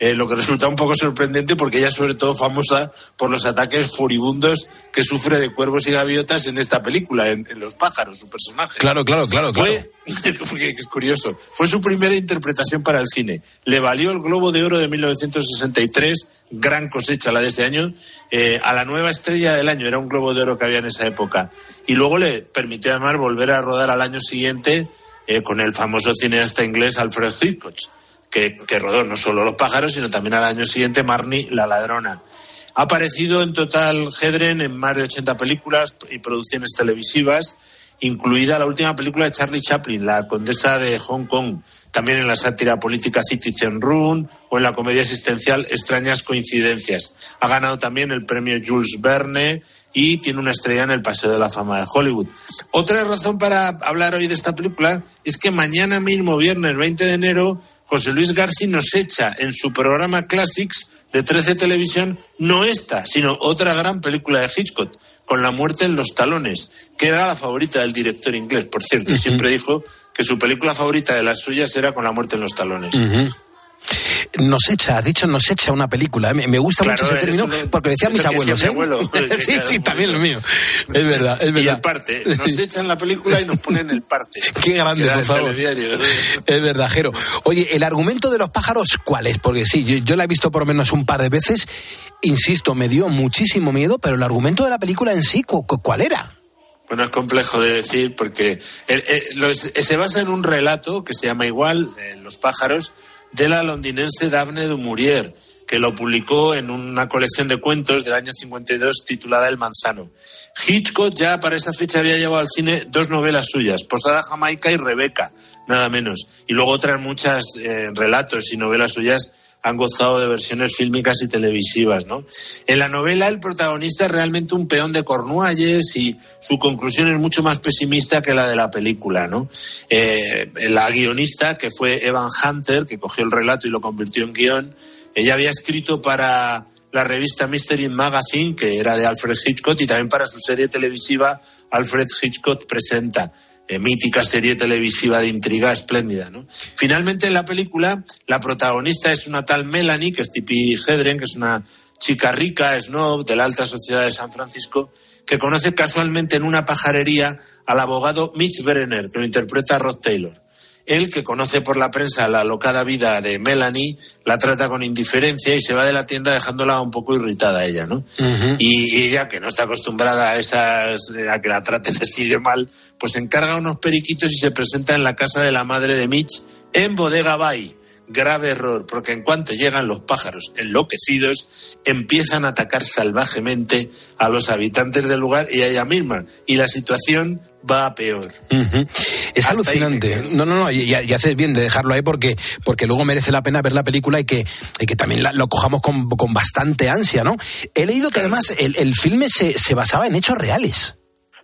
[SPEAKER 21] eh, lo que resulta un poco sorprendente porque ella es sobre todo famosa por los ataques furibundos que sufre de cuervos y gaviotas en esta película, en, Los pájaros, su personaje.
[SPEAKER 10] Claro, claro, claro.
[SPEAKER 21] Fue, es curioso, fue su primera interpretación para el cine. Le valió el Globo de Oro de 1963, gran cosecha la de ese año, eh, a la nueva estrella del año, era un Globo de Oro que había en esa época. Y luego le permitió además volver a rodar al año siguiente eh, con el famoso cineasta inglés Alfred Hitchcock que, rodó no solo Los pájaros, sino también al año siguiente Marnie, La ladrona. Ha aparecido en total Hedren en más de 80 películas y producciones televisivas incluida la última película de Charlie Chaplin, La Condesa de Hong Kong, también en la sátira política Citizen Run o en la comedia existencial Extrañas Coincidencias. Ha ganado también el premio Jules Verne y tiene una estrella en el Paseo de la Fama de Hollywood. Otra razón para hablar hoy de esta película es que mañana mismo, viernes 20 de enero, José Luis García nos echa en su programa Classics de 13 Televisión no esta, sino otra gran película de Hitchcock, con la muerte en los talones, que era la favorita del director inglés, por cierto, siempre dijo que su película favorita de las suyas era con la muerte en los talones.
[SPEAKER 10] Nos echa, ha dicho nos echa una película. Me, me gusta
[SPEAKER 21] Claro,
[SPEAKER 10] mucho ese término porque lo decían mis abuelos.
[SPEAKER 21] decía
[SPEAKER 10] ¿eh?
[SPEAKER 21] mi abuelo.
[SPEAKER 10] sí, sí, también lo mío. Es verdad, es
[SPEAKER 21] Y
[SPEAKER 10] verdad.
[SPEAKER 21] el parte, nos echan la película y nos ponen el parte.
[SPEAKER 10] Qué grande, por favor. Es verdad, Jero. Oye, el argumento de los pájaros, ¿cuál es? Porque sí, yo, yo la he visto por lo menos un par de veces. Insisto, me dio muchísimo miedo, pero el argumento de la película en sí, ¿cu- cu- ¿cuál era?
[SPEAKER 21] Bueno, es complejo de decir porque el- el- los- se basa en un relato que se llama igual, eh, Los pájaros, de la londinense Daphne du Maurier, que lo publicó en una colección de cuentos del año 52 titulada El Manzano. Hitchcock ya para esa fecha había llevado al cine dos novelas suyas, Posada Jamaica y Rebeca, nada menos. Y luego otras muchas eh, relatos y novelas suyas han gozado de versiones fílmicas y televisivas, ¿no? En la novela el protagonista es realmente un peón de Cornualles y su conclusión es mucho más pesimista que la de la película, ¿no? Eh, la guionista, que fue Evan Hunter, que cogió el relato y lo convirtió en guion, ella había escrito para la revista Mystery Magazine, que era de Alfred Hitchcock, y también para su serie televisiva Alfred Hitchcock Presenta, mítica serie televisiva de intriga espléndida. ¿no? Finalmente, en la película, la protagonista es una tal Melanie, que es Tippi Hedren, que es una chica rica, snob, de la alta sociedad de San Francisco, que conoce casualmente en una pajarería al abogado Mitch Brenner, que lo interpreta Rod Taylor. Él, que conoce por la prensa la locada vida de Melanie, la trata con indiferencia y se va de la tienda dejándola un poco irritada a ella, ¿no? y, y ella, que no está acostumbrada a esas a que la traten así de mal, pues encarga unos periquitos y se presenta en la casa de la madre de Mitch en Bodega Bay. Grave error, porque en cuanto llegan los pájaros enloquecidos, empiezan a atacar salvajemente a los habitantes del lugar y a ella misma. Y la situación va a peor.
[SPEAKER 10] Es alucinante. No, no, no, y, y haces bien de dejarlo ahí porque, porque luego merece la pena ver la película y que, y que también la- lo cojamos con, con bastante ansia, ¿no? He leído que además el, el filme se, se basaba en hechos reales.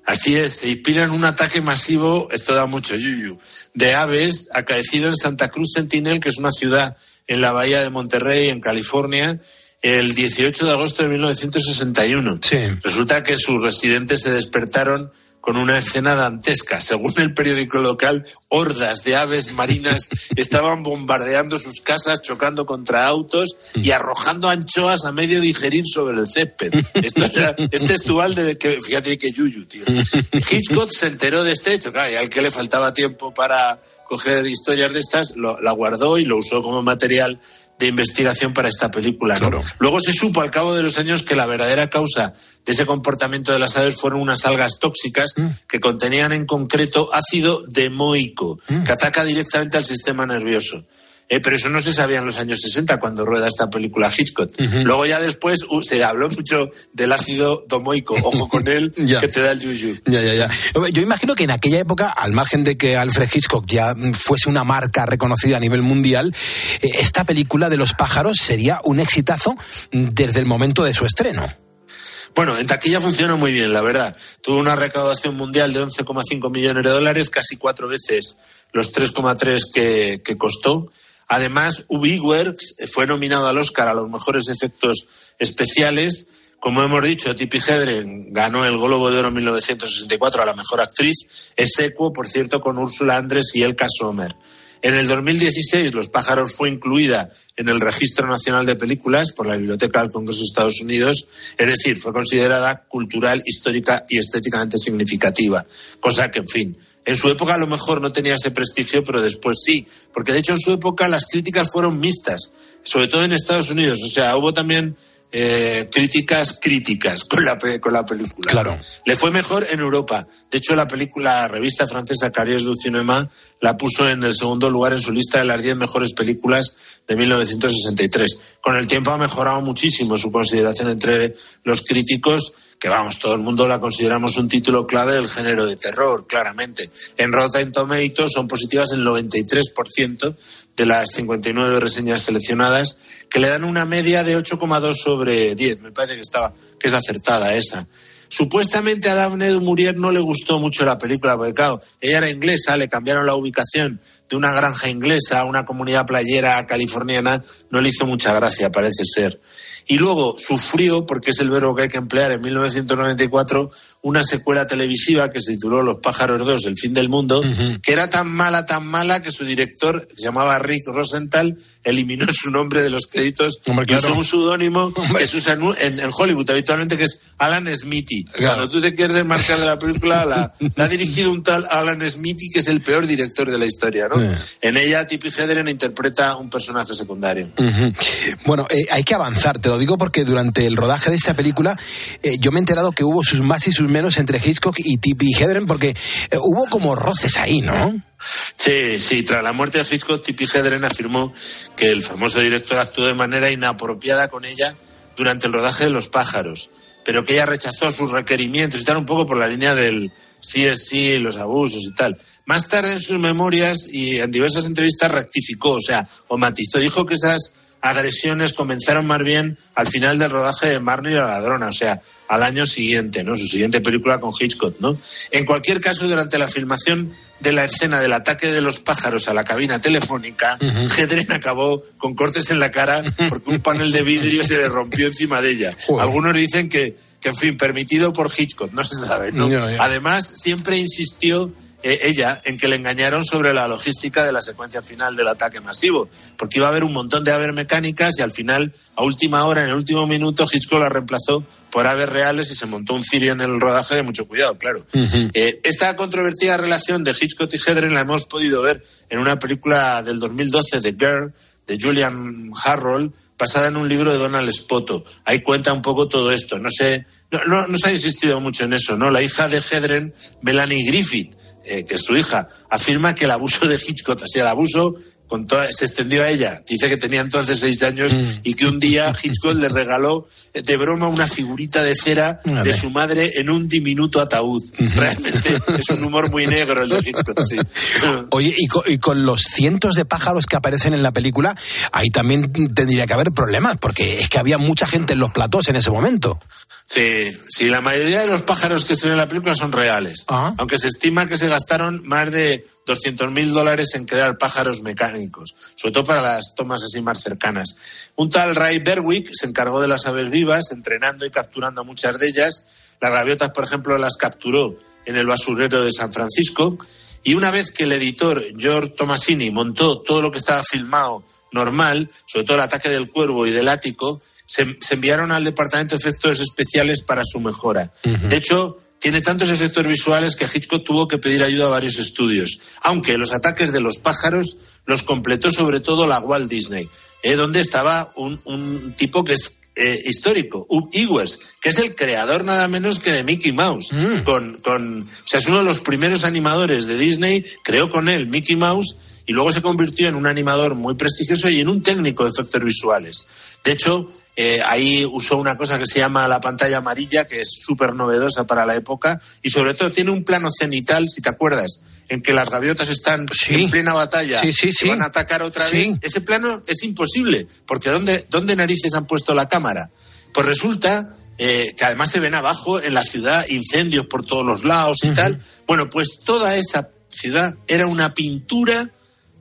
[SPEAKER 21] Así es, se inspira en un ataque masivo, esto da mucho yuyu, de aves acaecido en Santa Cruz Sentinel, que es una ciudad en la bahía de Monterrey, en California, el 18 de agosto de 1961. Resulta que sus residentes se despertaron con una escena dantesca. Según el periódico local, hordas de aves marinas estaban bombardeando sus casas, chocando contra autos y arrojando anchoas a medio digerir sobre el césped. Esto era- este estual de que, fíjate que yuyu, tío. Hitchcock se enteró de este hecho, claro, y al que le faltaba tiempo para coger historias de estas, lo- la guardó y lo usó como material de investigación para esta película. ¿no? Luego se supo al cabo de los años que la verdadera causa de ese comportamiento de las aves fueron unas algas tóxicas que contenían en concreto ácido demoico, que ataca directamente al sistema nervioso. Eh, pero eso no se sabía en los años 60 cuando rueda esta película Hitchcock. Luego ya después uh, se habló mucho del ácido domoico. Ojo con él, que te da el yuyu.
[SPEAKER 10] Ya, ya, ya. Yo imagino que en aquella época, al margen de que Alfred Hitchcock ya mm, fuese una marca reconocida a nivel mundial, eh, esta película de los pájaros sería un exitazo mm, desde el momento de su estreno.
[SPEAKER 21] Bueno, en taquilla funciona muy bien, la verdad. Tuvo una recaudación mundial de 11,5 millones de dólares, casi cuatro veces los 3,3 que, que costó. Además, Ubiworks fue nominado al Oscar a los mejores efectos especiales. Como hemos dicho, Tippi Hedren ganó el Globo de Oro en 1964 a la mejor actriz. Es equo, por cierto, con Úrsula Andrés y Elka Sommer. En el 2016, Los pájaros fue incluida en el Registro Nacional de Películas por la Biblioteca del Congreso de Estados Unidos, es decir, fue considerada cultural, histórica y estéticamente significativa, cosa que, en fin, en su época a lo mejor no tenía ese prestigio, pero después sí, porque de hecho en su época las críticas fueron mixtas, sobre todo en Estados Unidos, o sea, hubo también eh, críticas críticas con la, con la película.
[SPEAKER 10] Claro.
[SPEAKER 21] Le fue mejor en Europa. De hecho, la película, la revista francesa Carriers du Cinéma la puso en el segundo lugar en su lista de las 10 mejores películas de 1963. Con el tiempo ha mejorado muchísimo su consideración entre los críticos, que vamos, todo el mundo la consideramos un título clave del género de terror, claramente. En Rotten Tomatoes son positivas el 93% de las 59 reseñas seleccionadas, que le dan una media de 8,2 sobre 10. Me parece que estaba que es acertada esa. Supuestamente a Daphne du Maurier no le gustó mucho la película, porque claro, ella era inglesa, le cambiaron la ubicación de una granja inglesa a una comunidad playera californiana, no le hizo mucha gracia, parece ser. Y luego sufrió, porque es el verbo que hay que emplear, en 1994 una secuela televisiva que se tituló Los pájaros 2, El fin del mundo, que era tan mala, tan mala que su director, que se llamaba Rick Rosenthal, eliminó su nombre de los créditos
[SPEAKER 10] Hombre,
[SPEAKER 21] y
[SPEAKER 10] claro.
[SPEAKER 21] usó un pseudónimo que se usa en, en- Hollywood habitualmente, que es Alan Smithy. Cuando tú te quieres desmarcar de la película, la, la ha dirigido un tal Alan Smithy, que es el peor director de la historia. ¿no?
[SPEAKER 10] Eh.
[SPEAKER 21] En ella, Tippi Hedren interpreta un personaje secundario.
[SPEAKER 10] Ujú. Bueno, eh, hay que avanzar, te lo digo porque durante el rodaje de esta película eh, yo me he enterado que hubo sus más y sus menos entre Hitchcock y Tippi Hedren porque eh, hubo como roces ahí, ¿no?
[SPEAKER 21] Sí, sí, tras la muerte de Hitchcock, Tippi Hedren afirmó que el famoso director actuó de manera inapropiada con ella durante el rodaje de Los pájaros, pero que ella rechazó sus requerimientos y tal, un poco por la línea del sí es sí, los abusos y tal. Más tarde en sus memorias y en diversas entrevistas rectificó, o sea, o matizó, dijo que esas agresiones comenzaron más bien al final del rodaje de Marnie y la ladrona, o sea, al año siguiente, ¿no? Su siguiente película con Hitchcock, ¿no? En cualquier caso, durante la filmación de la escena del ataque de los pájaros a la cabina telefónica, Hedren acabó con cortes en la cara porque un panel de vidrio se le rompió encima de ella. Algunos dicen que, que, en fin, permitido por Hitchcock, no se sabe, ¿no? Además, siempre insistió eh, ella en que le engañaron sobre la logística de la secuencia final del ataque masivo, porque iba a haber un montón de aves mecánicas y al final, a última hora, en el último minuto, Hitchcock la reemplazó por aves reales y se montó un cirio en el rodaje de mucho cuidado, claro. Eh, esta controvertida relación de Hitchcock y Hedren la hemos podido ver en una película del 2012, The Girl, de Julian Harrold, basada en un libro de Donald Spoto. Ahí cuenta un poco todo esto. No sé, no, no, no se ha insistido mucho en eso, ¿no? La hija de Hedren, Melanie Griffith, eh, que es su hija, afirma que el abuso de Hitchcock, sea, el abuso con toda- se extendió a ella. Dice que tenía entonces seis años y que un día Hitchcock le regaló eh, de broma una figurita de cera de su madre en un diminuto ataúd. Realmente es un humor muy negro el de Hitchcock, sí.
[SPEAKER 10] Oye, y con, y con los cientos de pájaros que aparecen en la película, ahí también tendría que haber problemas, porque es que había mucha gente en los platós en ese momento.
[SPEAKER 21] Sí, sí, la mayoría de los pájaros que se ven en la película son reales. Aunque se estima que se gastaron más de 200 mil dólares en crear pájaros mecánicos, sobre todo para las tomas así más cercanas. Un tal Ray Berwick se encargó de las aves vivas, entrenando y capturando a muchas de ellas. Las gaviotas, por ejemplo, las capturó en el basurero de San Francisco. Y una vez que el editor George Tomasini montó todo lo que estaba filmado normal, sobre todo el ataque del cuervo y del ático, se, se enviaron al departamento de efectos especiales para su mejora. De hecho, tiene tantos efectos visuales que Hitchcock tuvo que pedir ayuda a varios estudios. Aunque los ataques de los pájaros los completó sobre todo la Walt Disney, eh, donde estaba un, un tipo que es eh, histórico, Ub Iwers, que es el creador nada menos que de Mickey Mouse. Con, con, o sea, es uno de los primeros animadores de Disney, creó con él Mickey Mouse y luego se convirtió en un animador muy prestigioso y en un técnico de efectos visuales. De hecho, eh, ahí usó una cosa que se llama la pantalla amarilla, que es súper novedosa para la época, y sobre todo tiene un plano cenital, si te acuerdas, en que las gaviotas están en plena batalla
[SPEAKER 10] Sí,
[SPEAKER 21] van a atacar otra vez. Ese plano es imposible, porque ¿dónde, ¿dónde narices han puesto la cámara? Pues resulta eh, que además se ven abajo en la ciudad incendios por todos los lados y tal. Bueno, pues toda esa ciudad era una pintura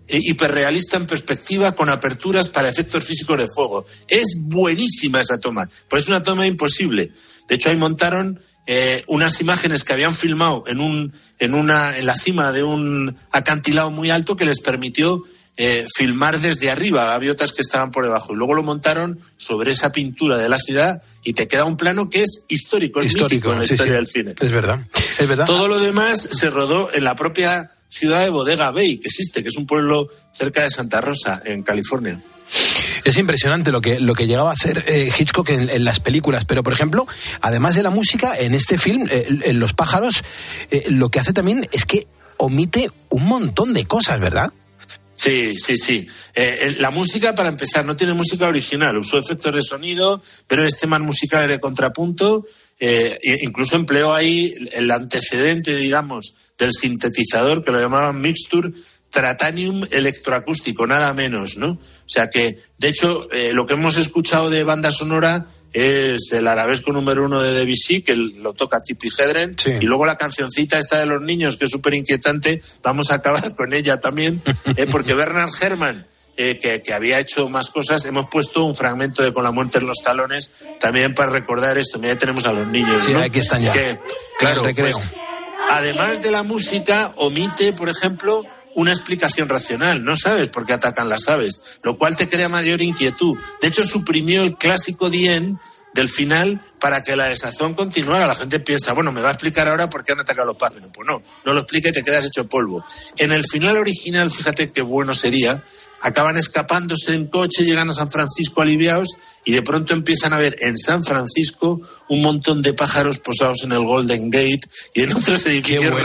[SPEAKER 21] hiperrealista en perspectiva con aperturas para efectos físicos de fuego. Es buenísima esa toma, pues es una toma imposible. De hecho, ahí montaron eh, unas imágenes que habían filmado en, un, en, una, en la cima de un acantilado muy alto que les permitió eh, filmar desde arriba gaviotas que estaban por debajo. Y luego lo montaron sobre esa pintura de la ciudad y te queda un plano que es histórico, es mítico en la
[SPEAKER 10] sí,
[SPEAKER 21] historia
[SPEAKER 10] sí.
[SPEAKER 21] del cine.
[SPEAKER 10] Es verdad, es verdad.
[SPEAKER 21] Todo lo demás se rodó en la propia ciudad de Bodega Bay, que existe, que es un pueblo cerca de Santa Rosa, en California.
[SPEAKER 10] Es impresionante lo que, lo que llegaba a hacer eh, Hitchcock en, en las películas, pero por ejemplo, además de la música, en este film, eh, en Los pájaros, eh, lo que hace también es que omite un montón de cosas, ¿verdad?
[SPEAKER 21] Sí, sí, sí. Eh, la música, para empezar, no tiene música original. Usó efectos de sonido, pero este más musical de contrapunto. eh, incluso empleó ahí el antecedente, digamos, del sintetizador que lo llamaban Mixture Tratanium electroacústico, nada menos, ¿no? O sea que, de hecho, eh, lo que hemos escuchado de banda sonora es el arabesco número uno de Debussy, que lo toca Tipi Hedren, y luego la cancioncita esta de los niños, que es súper inquietante, vamos a acabar con ella también, eh, porque Bernard Herrmann, eh, que, había hecho más cosas, hemos puesto un fragmento de Con la muerte en los talones también para recordar esto. Ya tenemos a los niños.
[SPEAKER 10] Sí, aquí están ya.
[SPEAKER 21] claro, pues, además de la música, omite, por ejemplo, una explicación racional. No sabes por qué atacan las aves, lo cual te crea mayor inquietud. De hecho, suprimió el clásico Dien del final para que la desazón continuara. La gente piensa, bueno, me va a explicar ahora por qué han atacado los pájaros. Pues no, no lo explica y te quedas hecho polvo. En el final original, fíjate qué bueno sería, acaban escapándose en coche, llegan a San Francisco aliviados y de pronto empiezan a ver en San Francisco un montón de pájaros posados en el Golden Gate y en otros edificios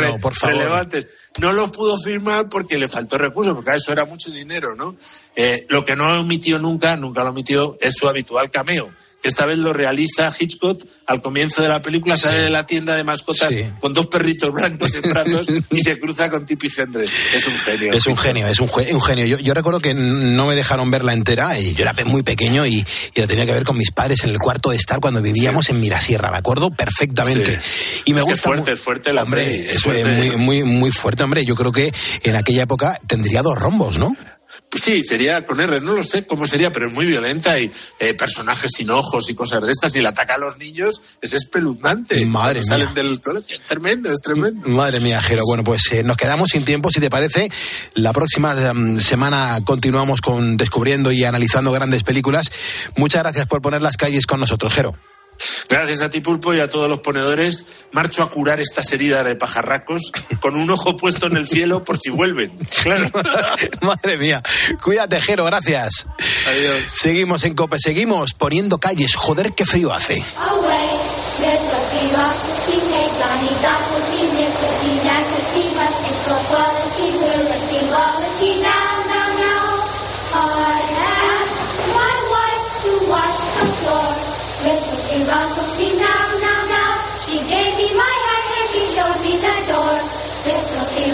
[SPEAKER 21] relevantes. No los pudo firmar porque le faltó recursos, porque eso era mucho dinero, ¿no? Eh, lo que no omitió nunca, nunca lo omitió, es su habitual cameo esta vez lo realiza Hitchcock al comienzo de la película, sale de la tienda de mascotas con dos perritos blancos en brazos y se cruza con Tippi Hendren. Es un genio.
[SPEAKER 10] Es un genio, es un, genio. Yo, recuerdo que no me dejaron verla entera y yo era muy pequeño y, y, la tenía que ver con mis padres en el cuarto de estar cuando vivíamos en Mirasierra, me acuerdo perfectamente. Y me
[SPEAKER 21] es
[SPEAKER 10] gusta
[SPEAKER 21] fuerte, es fuerte
[SPEAKER 10] hombre, es muy, muy, muy fuerte, hombre. Yo creo que en aquella época tendría dos rombos, ¿no?
[SPEAKER 21] Sí, sería con R, no lo sé cómo sería, pero es muy violenta y eh, personajes sin ojos y cosas de estas. Y le ataca a los niños es espeluznante.
[SPEAKER 10] Madre mía.
[SPEAKER 21] Salen del colegio. Es tremendo, es tremendo.
[SPEAKER 10] Madre mía, Jero. Bueno, pues eh, nos quedamos sin tiempo, si te parece. La próxima mm, semana continuamos con descubriendo y analizando grandes películas. Muchas gracias por poner las calles con nosotros, Jero.
[SPEAKER 21] Gracias a ti, Pulpo, y a todos los ponedores. Marcho a curar estas heridas de pajarracos con un ojo puesto en el cielo por si vuelven. Claro.
[SPEAKER 10] Madre mía. Cuídate, Jero, gracias.
[SPEAKER 21] Adiós.
[SPEAKER 10] Seguimos en Cope, seguimos poniendo calles. Joder, qué frío hace.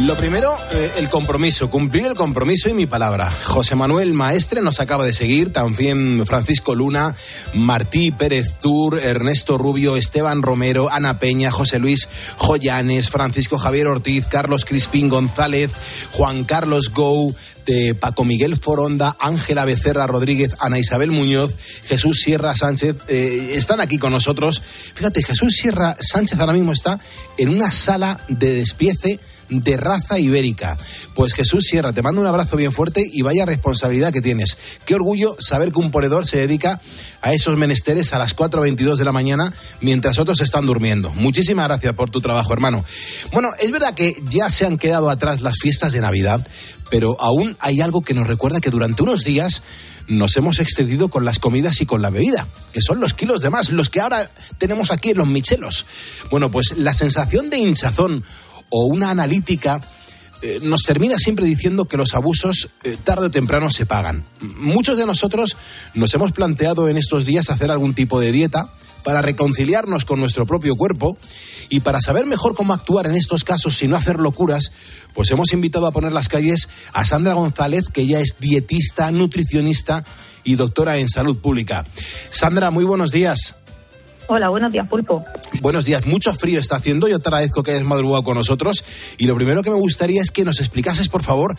[SPEAKER 10] Lo primero, eh, el compromiso, cumplir el compromiso y mi palabra. José Manuel Maestre nos acaba de seguir, también Francisco Luna, Martí Pérez Tur, Ernesto Rubio, Esteban Romero, Ana Peña, José Luis Joyanes, Francisco Javier Ortiz, Carlos Crispín González, Juan Carlos Gou, de Paco Miguel Foronda, Ángela Becerra Rodríguez, Ana Isabel Muñoz, Jesús Sierra Sánchez, eh, están aquí con nosotros. Fíjate, Jesús Sierra Sánchez ahora mismo está en una sala de despiece de raza ibérica. Pues Jesús Sierra, te mando un abrazo bien fuerte y vaya responsabilidad que tienes. Qué orgullo saber que un ponedor se dedica a esos menesteres a las 4.22 de la mañana mientras otros están durmiendo. Muchísimas gracias por tu trabajo, hermano. Bueno, es verdad que ya se han quedado atrás las fiestas de Navidad, pero aún hay algo que nos recuerda que durante unos días nos hemos excedido con las comidas y con la bebida, que son los kilos de más, los que ahora tenemos aquí en los michelos. Bueno, pues la sensación de hinchazón o una analítica eh, nos termina siempre diciendo que los abusos eh, tarde o temprano se pagan. Muchos de nosotros nos hemos planteado en estos días hacer algún tipo de dieta para reconciliarnos con nuestro propio cuerpo y para saber mejor cómo actuar en estos casos sin no hacer locuras, pues hemos invitado a poner las calles a Sandra González, que ella es dietista, nutricionista y doctora en salud pública. Sandra, muy buenos días.
[SPEAKER 22] Hola, buenos días, Pulpo.
[SPEAKER 10] Buenos días, mucho frío está haciendo. Yo te agradezco que hayas madrugado con nosotros. Y lo primero que me gustaría es que nos explicases, por favor,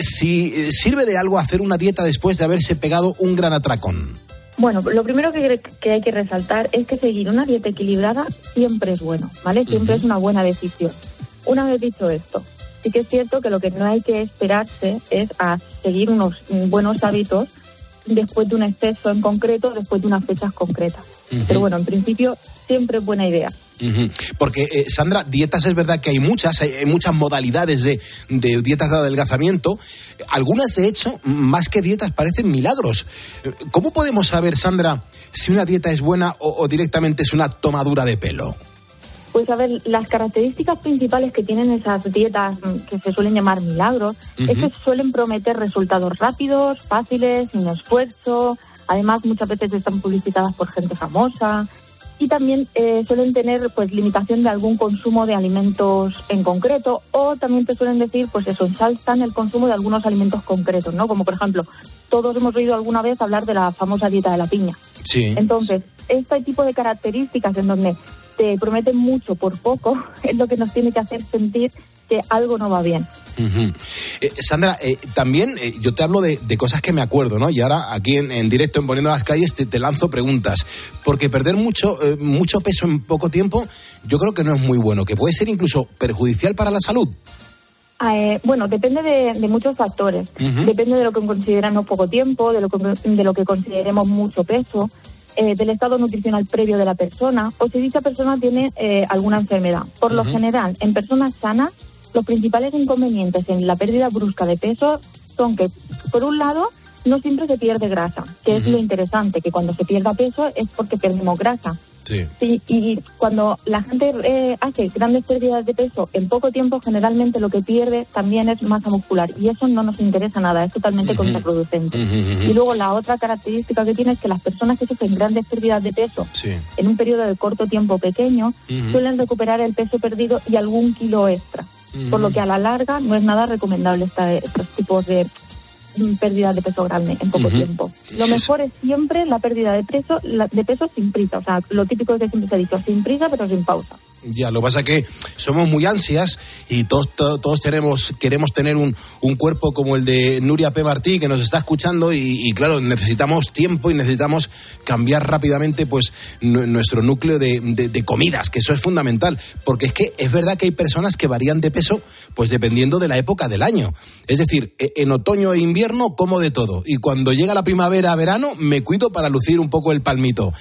[SPEAKER 10] si eh, sirve de algo hacer una dieta después de haberse pegado un gran atracón.
[SPEAKER 22] Bueno, lo primero que, hay que resaltar es que seguir una dieta equilibrada siempre es bueno, ¿vale? Siempre es una buena decisión. Una vez dicho esto, sí que es cierto que lo que no hay que esperarse es a seguir unos buenos hábitos después de un exceso en concreto, después de unas fechas concretas. Pero bueno, en principio siempre es buena idea.
[SPEAKER 10] Porque, eh, Sandra, dietas es verdad que hay muchas, hay, hay muchas modalidades de, de dietas de adelgazamiento. Algunas, de hecho, más que dietas, parecen milagros. ¿Cómo podemos saber, Sandra, si una dieta es buena o, o directamente es una tomadura de pelo?
[SPEAKER 22] Pues a ver, las características principales que tienen esas dietas mm, que se suelen llamar milagros es
[SPEAKER 23] Ujú.
[SPEAKER 22] que suelen prometer resultados rápidos, fáciles, sin esfuerzo. Además, muchas veces están publicitadas por gente famosa y también eh, suelen tener pues limitación de algún consumo de alimentos en concreto o también te suelen decir pues eso ensalzan el consumo de algunos alimentos concretos no como por ejemplo todos hemos oído alguna vez hablar de la famosa dieta de la piña
[SPEAKER 10] Sí.
[SPEAKER 22] entonces, este tipo de características en donde te prometen mucho por poco es lo que nos tiene que hacer sentir que algo no va bien.
[SPEAKER 10] Eh, Sandra, eh, también eh, yo te hablo de, de cosas que me acuerdo, ¿no? Y ahora aquí en, en directo, en Poniendo las Calles, te, te lanzo preguntas. Porque perder mucho, eh, mucho peso en poco tiempo, yo creo que no es muy bueno, que puede ser incluso perjudicial para la salud.
[SPEAKER 22] Eh, bueno, depende de, de muchos factores. Depende de lo que consideramos poco tiempo, de lo que, de lo que consideremos mucho peso, eh, del estado nutricional previo de la persona o si dicha persona tiene eh, alguna enfermedad. Por lo general, en personas sanas, los principales inconvenientes en la pérdida brusca de peso son que, por un lado, no siempre se pierde grasa, que es lo interesante, que cuando se pierda peso es porque perdemos grasa.
[SPEAKER 10] Sí.
[SPEAKER 22] Sí, y cuando la gente eh, hace grandes pérdidas de peso en poco tiempo, generalmente lo que pierde también es masa muscular y eso no nos interesa nada, es totalmente contraproducente. Y luego la otra característica que tiene es que las personas que sufren grandes pérdidas de peso
[SPEAKER 10] Sí.
[SPEAKER 22] en un periodo de corto tiempo pequeño suelen recuperar el peso perdido y algún kilo extra, por lo que a la larga no es nada recomendable esta- estos tipos de pérdidas de peso grande en poco
[SPEAKER 10] Ujú.
[SPEAKER 22] tiempo. Lo mejor es siempre la pérdida de peso, la- de peso sin prisa, o sea, lo típico que siempre se ha dicho, sin prisa pero sin pausa.
[SPEAKER 10] Ya, lo que pasa es que somos muy ansias y todos, to- todos tenemos, queremos tener un, un cuerpo como el de Nuria P. Martí, que nos está escuchando, y, y claro, necesitamos tiempo y necesitamos cambiar rápidamente pues nu- nuestro núcleo de, de- de comidas, que eso es fundamental, porque es que es verdad que hay personas que varían de peso pues dependiendo de la época del año. Es decir, e- en otoño e invierno como de todo, y cuando llega la primavera, verano, me cuido para lucir un poco el palmito.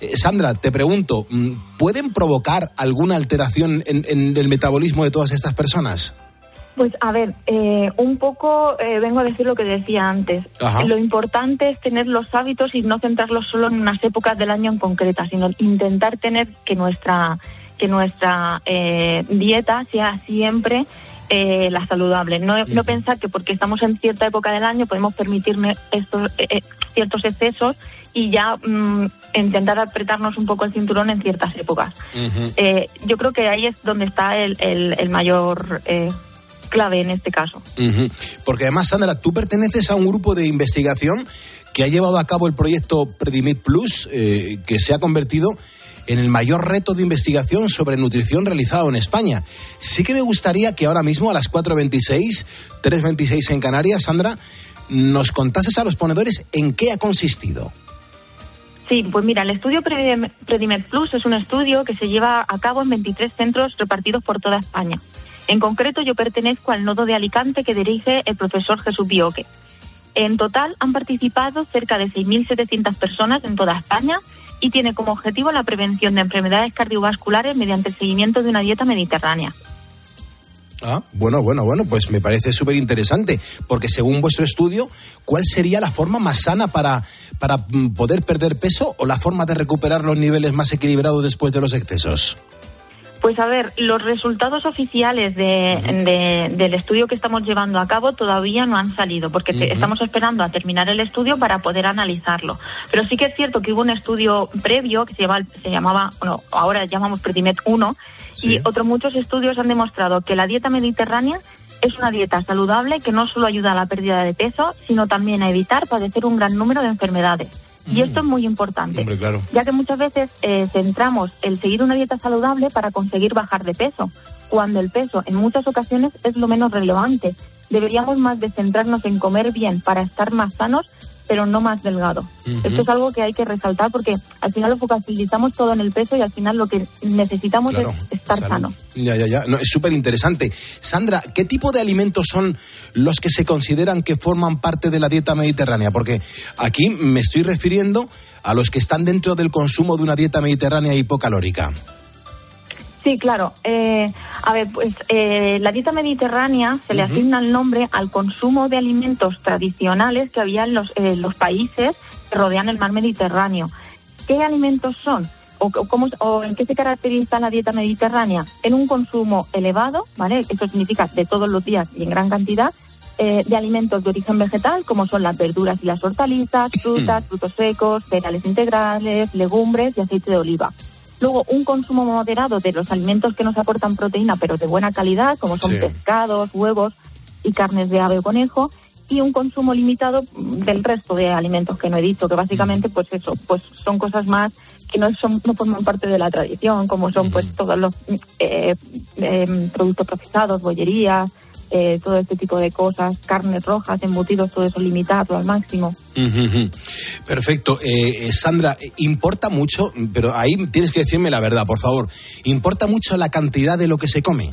[SPEAKER 10] Eh, Sandra, te pregunto, mm, ¿pueden provocar alguna alteración en, en el metabolismo de todas estas personas?
[SPEAKER 22] Pues a ver, eh, un poco eh, vengo a decir lo que decía antes.
[SPEAKER 10] Ajá.
[SPEAKER 22] Lo importante es tener los hábitos y no centrarlos solo en unas épocas del año en concreta, sino intentar tener que nuestra que nuestra eh, dieta sea siempre eh, la saludable. No, no pensar que porque estamos en cierta época del año podemos permitirnos estos eh, eh, ciertos excesos y ya mm, intentar apretarnos un poco el cinturón en ciertas épocas. Eh, yo creo que ahí es donde está el, el- el mayor eh, clave en este caso.
[SPEAKER 10] Porque además, Sandra, tú perteneces a un grupo de investigación que ha llevado a cabo el proyecto Predimit Plus, eh, que se ha convertido en el mayor reto de investigación sobre nutrición realizado en España. Sí que me gustaría que ahora mismo a las 4.26, 3.26 en Canarias, Sandra, nos contases a los ponedores en qué ha consistido.
[SPEAKER 22] Sí, pues mira, el estudio Predim- Predimed Plus es un estudio que se lleva a cabo en 23 centros repartidos por toda España. En concreto, yo pertenezco al nodo de Alicante que dirige el profesor Jesús Bioque. En total han participado cerca de 6.700 personas en toda España y tiene como objetivo la prevención de enfermedades cardiovasculares mediante el seguimiento de una dieta mediterránea.
[SPEAKER 10] Ah, bueno, bueno, bueno, pues me parece súper interesante, porque según vuestro estudio, ¿cuál sería la forma más sana para, para mm, poder perder peso o la forma de recuperar los niveles más equilibrados después de los excesos?
[SPEAKER 22] Pues a ver, los resultados oficiales de, de- del estudio que estamos llevando a cabo todavía no han salido, porque te- estamos esperando a terminar el estudio para poder analizarlo. Pero sí que es cierto que hubo un estudio previo que se, llama- se llamaba, bueno, ahora llamamos Predimet 1, y otros muchos estudios han demostrado que la dieta mediterránea es una dieta saludable que no solo ayuda a la pérdida de peso, sino también a evitar padecer un gran número de enfermedades. Y esto es muy importante
[SPEAKER 10] Hombre, claro.
[SPEAKER 22] ya que muchas veces eh, centramos el seguir una dieta saludable para conseguir bajar de peso, cuando el peso en muchas ocasiones es lo menos relevante. Deberíamos más de centrarnos en comer bien para estar más sanos, pero no más delgado. Esto es algo que hay que resaltar porque al final lo focalizamos todo en el peso y al final lo que necesitamos
[SPEAKER 10] Claro.
[SPEAKER 22] es estar sano.
[SPEAKER 10] Ya, ya, ya. No, es súper interesante. Sandra, ¿qué tipo de alimentos son los que se consideran que forman parte de la dieta mediterránea? Porque aquí me estoy refiriendo a los que están dentro del consumo de una dieta mediterránea hipocalórica.
[SPEAKER 22] Sí, claro. Eh, a ver, pues eh, la dieta mediterránea se le asigna el nombre al consumo de alimentos tradicionales que había en los, eh, los países que rodean el mar Mediterráneo. ¿Qué alimentos son? O, cómo, o en qué se caracteriza la dieta mediterránea? En un consumo elevado, ¿vale? Eso significa de todos los días y en gran cantidad, de alimentos de origen vegetal, como son las verduras y las hortalizas, frutas, frutos secos, cereales integrales, legumbres y aceite de oliva. Luego, un consumo moderado de los alimentos que nos aportan proteína, pero de buena calidad, como son pescados, huevos y carnes de ave o conejo. Y un consumo limitado del resto de alimentos que no he dicho, que básicamente, pues eso, pues son cosas más que no son no forman parte de la tradición, como son pues todos los eh, eh, productos procesados, bollerías, eh, todo este tipo de cosas, carnes rojas, embutidos, todo eso limitado al máximo.
[SPEAKER 10] Perfecto. Eh, eh, Sandra, importa mucho, pero ahí tienes que decirme la verdad, por favor. ¿Importa mucho la cantidad de lo que se come?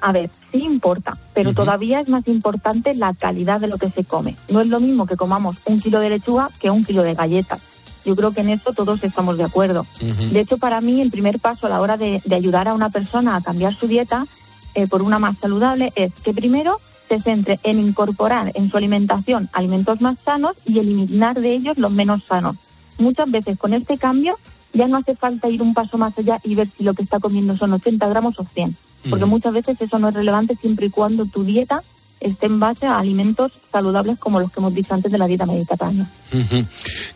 [SPEAKER 22] A ver, sí importa, pero todavía es más importante la calidad de lo que se come. No es lo mismo que comamos un kilo de lechuga que un kilo de galletas. Yo creo que en esto todos estamos de acuerdo. De hecho, para mí el primer paso a la hora de ayudar a una persona a cambiar su dieta eh, por una más saludable es que primero se centre en incorporar en su alimentación alimentos más sanos y eliminar de ellos los menos sanos. Muchas veces con este cambio ya no hace falta ir un paso más allá y ver si lo que está comiendo son 80 gramos o 100, porque muchas veces eso no es relevante siempre y cuando tu dieta esté en base a alimentos saludables como los que hemos dicho antes de la dieta mediterránea.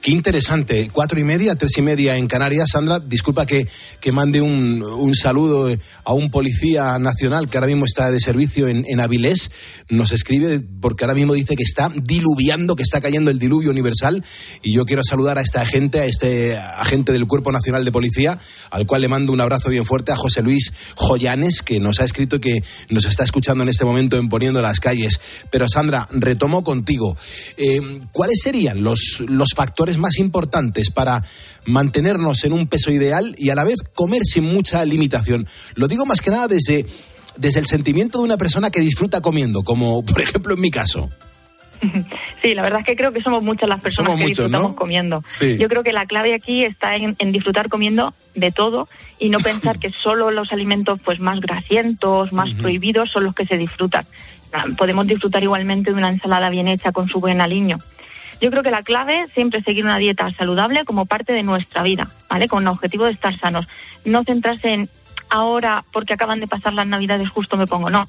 [SPEAKER 10] Qué interesante. Cuatro y media, tres y media en Canarias. Sandra, disculpa que, que mande un, un, saludo a un policía nacional que ahora mismo está de servicio en, en, Avilés. Nos escribe porque ahora mismo dice que está diluviando, que está cayendo el diluvio universal. Y yo quiero saludar a esta agente, a este agente del Cuerpo Nacional de Policía, al cual le mando un abrazo bien fuerte, a José Luis Joyanes, que nos ha escrito que nos está escuchando en este momento en Poniendo las Calles pero Sandra, retomo contigo. Eh, ¿Cuáles serían los, los factores más importantes para mantenernos en un peso ideal y a la vez comer sin mucha limitación? Lo digo más que nada desde, desde el sentimiento de una persona que disfruta comiendo, como por ejemplo en mi caso.
[SPEAKER 22] Sí, la verdad es que creo que somos muchas las personas que disfrutamos comiendo. Yo creo que la clave aquí está en, disfrutar comiendo de todo y no pensar que solo los alimentos pues más grasientos, más prohibidos son los que se disfrutan podemos disfrutar igualmente de una ensalada bien hecha con su buen aliño. Yo creo que la clave siempre es seguir una dieta saludable como parte de nuestra vida, ¿vale? Con el objetivo de estar sanos. No centrarse en ahora, porque acaban de pasar las navidades, justo me pongo. No,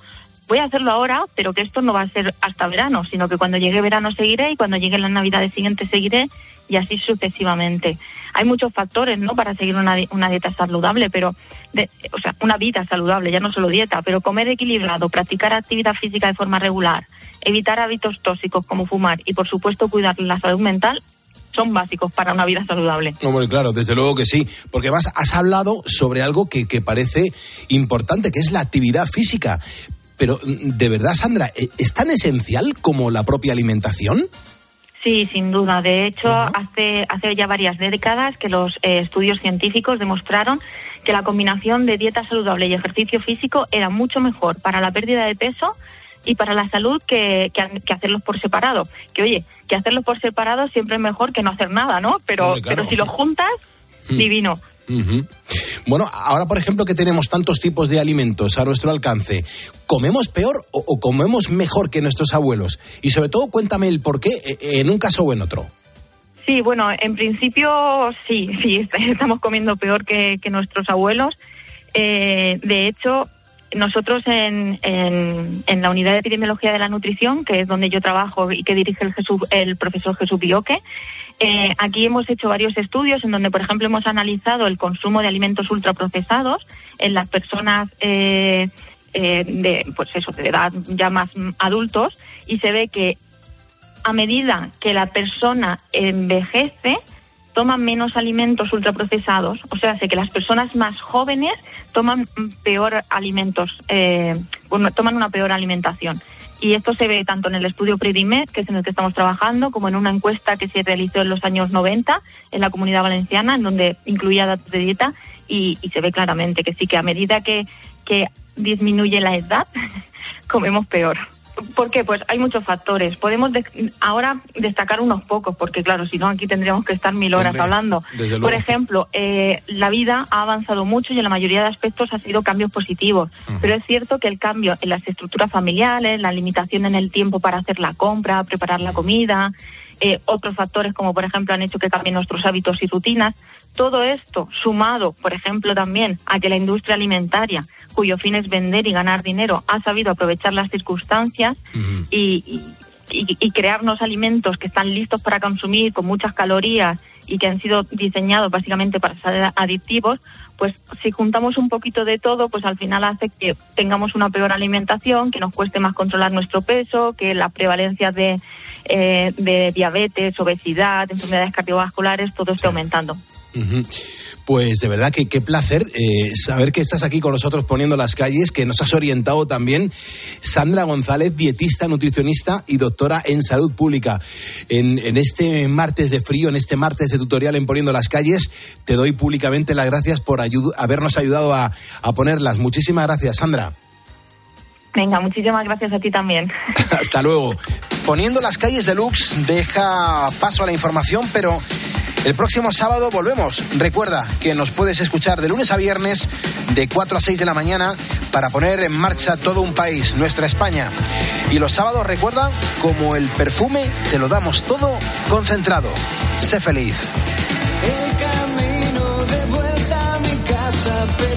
[SPEAKER 22] voy a hacerlo ahora, pero que esto no va a ser hasta verano, sino que cuando llegue verano seguiré y cuando lleguen las navidades siguientes seguiré y así sucesivamente. Hay muchos factores, ¿no? Para seguir una, una dieta saludable, pero, o sea, una vida saludable, ya no solo dieta, pero comer equilibrado, practicar actividad física de forma regular, evitar hábitos tóxicos como fumar y, por supuesto, cuidar la salud mental son básicos para una vida saludable.
[SPEAKER 10] Hombre, claro, desde luego que sí, porque vas, has hablado sobre algo que, que parece importante, que es la actividad física. Pero, ¿de verdad, Sandra, e, es tan esencial como la propia alimentación?
[SPEAKER 22] Sí, sin duda. De hecho, hace, hace ya varias décadas que los eh, estudios científicos demostraron que la combinación de dieta saludable y ejercicio físico era mucho mejor para la pérdida de peso y para la salud que, que, hacerlos por separado. Que oye, que hacerlos por separado siempre es mejor que no hacer nada, ¿no? Pero, pero si los juntas, hmm. divino.
[SPEAKER 10] Bueno, ahora por ejemplo que tenemos tantos tipos de alimentos a nuestro alcance, ¿comemos peor o, comemos mejor que nuestros abuelos? Y sobre todo cuéntame el por qué eh, en un caso o en otro.
[SPEAKER 22] Sí, bueno, en principio sí, sí, estamos comiendo peor que, nuestros abuelos. Eh, de hecho, nosotros en, en, la unidad de epidemiología de la nutrición, que es donde yo trabajo y que dirige el, el profesor Jesús Bioque, eh, aquí hemos hecho varios estudios en donde, por ejemplo, hemos analizado el consumo de alimentos ultraprocesados en las personas eh, eh, de, pues eso, de edad ya más adultos y se ve que a medida que la persona envejece, toman menos alimentos ultraprocesados, o sea, sé que las personas más jóvenes toman peor alimentos, eh, toman una peor alimentación. Y esto se ve tanto en el estudio Predimed, que es en el que estamos trabajando, como en una encuesta que se realizó en los años 90 en la comunidad valenciana, en donde incluía datos de dieta, y, y se ve claramente que sí, que a medida que, que disminuye la edad, comemos peor. ¿Por qué? Pues hay muchos factores. Podemos de- ahora destacar unos pocos, porque claro, si no aquí tendríamos que estar mil horas
[SPEAKER 23] Hombre,
[SPEAKER 22] hablando. Por ejemplo, eh, la vida ha avanzado mucho y en la mayoría de aspectos ha sido cambios positivos. Pero es cierto que el cambio en las estructuras familiares, la limitación en el tiempo para hacer la compra, preparar la comida, eh, otros factores como por ejemplo han hecho que cambien nuestros hábitos y rutinas. Todo esto sumado, por ejemplo, también a que la industria alimentaria, cuyo fin es vender y ganar dinero, ha sabido aprovechar las circunstancias y, y- y- y crearnos alimentos que están listos para consumir con muchas calorías y que han sido diseñados básicamente para ser adictivos, pues si juntamos un poquito de todo, pues al final hace que tengamos una peor alimentación, que nos cueste más controlar nuestro peso, que la prevalencia de, eh, de diabetes, obesidad, enfermedades cardiovasculares, todo esté aumentando.
[SPEAKER 10] Pues de verdad que qué placer eh, saber que estás aquí con nosotros poniendo las calles, que nos has orientado también. Sandra González, dietista, nutricionista y doctora en salud pública. En, en este martes de frío, en este martes de tutorial en Poniendo las calles, te doy públicamente las gracias por ayu- habernos ayudado a, a ponerlas. Muchísimas gracias, Sandra.
[SPEAKER 22] Venga, muchísimas gracias a ti también.
[SPEAKER 10] Hasta luego. Poniendo las calles de Lux deja paso a la información, pero el próximo sábado volvemos. Recuerda que nos puedes escuchar de lunes a viernes de 4 a 6 de la mañana para poner en marcha todo un país, nuestra España. Y los sábados, recuerda, como el perfume, te lo damos todo concentrado. Sé feliz.
[SPEAKER 12] El camino de vuelta a mi casa.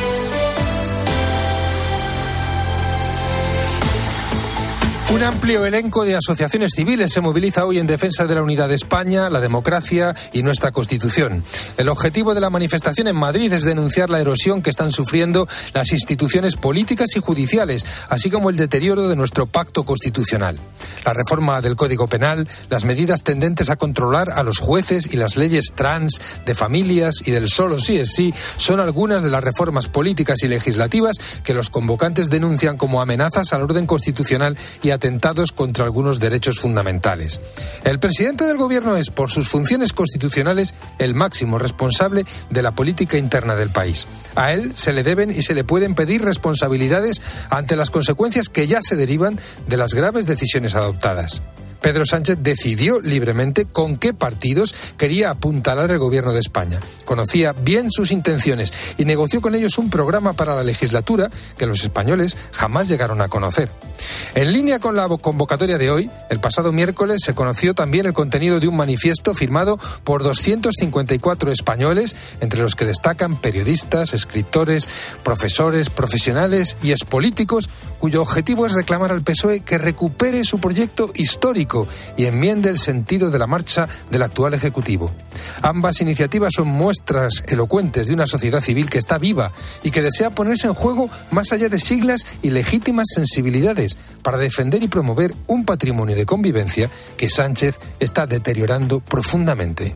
[SPEAKER 23] Un amplio elenco de asociaciones civiles se moviliza hoy en defensa de la unidad de España, la democracia y nuestra Constitución. El objetivo de la manifestación en Madrid es denunciar la erosión que están sufriendo las instituciones políticas y judiciales, así como el deterioro de nuestro pacto constitucional. La reforma del Código Penal, las medidas tendentes a controlar a los jueces y las leyes trans, de familias y del solo sí es sí, son algunas de las reformas políticas y legislativas que los convocantes denuncian como amenazas al orden constitucional y a atentados contra algunos derechos fundamentales. El presidente del Gobierno es, por sus funciones constitucionales, el máximo responsable de la política interna del país. A él se le deben y se le pueden pedir responsabilidades ante las consecuencias que ya se derivan de las graves decisiones adoptadas. Pedro Sánchez decidió libremente con qué partidos quería apuntalar el gobierno de España. Conocía bien sus intenciones y negoció con ellos un programa para la legislatura que los españoles jamás llegaron a conocer. En línea con la convocatoria de hoy, el pasado miércoles se conoció también el contenido de un manifiesto firmado por 254 españoles, entre los que destacan periodistas, escritores, profesores, profesionales y expolíticos, cuyo objetivo es reclamar al PSOE que recupere su proyecto histórico y enmiende el sentido de la marcha del actual Ejecutivo. Ambas iniciativas son muestras elocuentes de una sociedad civil que está viva y que desea ponerse en juego más allá de siglas y legítimas sensibilidades para defender y promover un patrimonio de convivencia que Sánchez está deteriorando profundamente.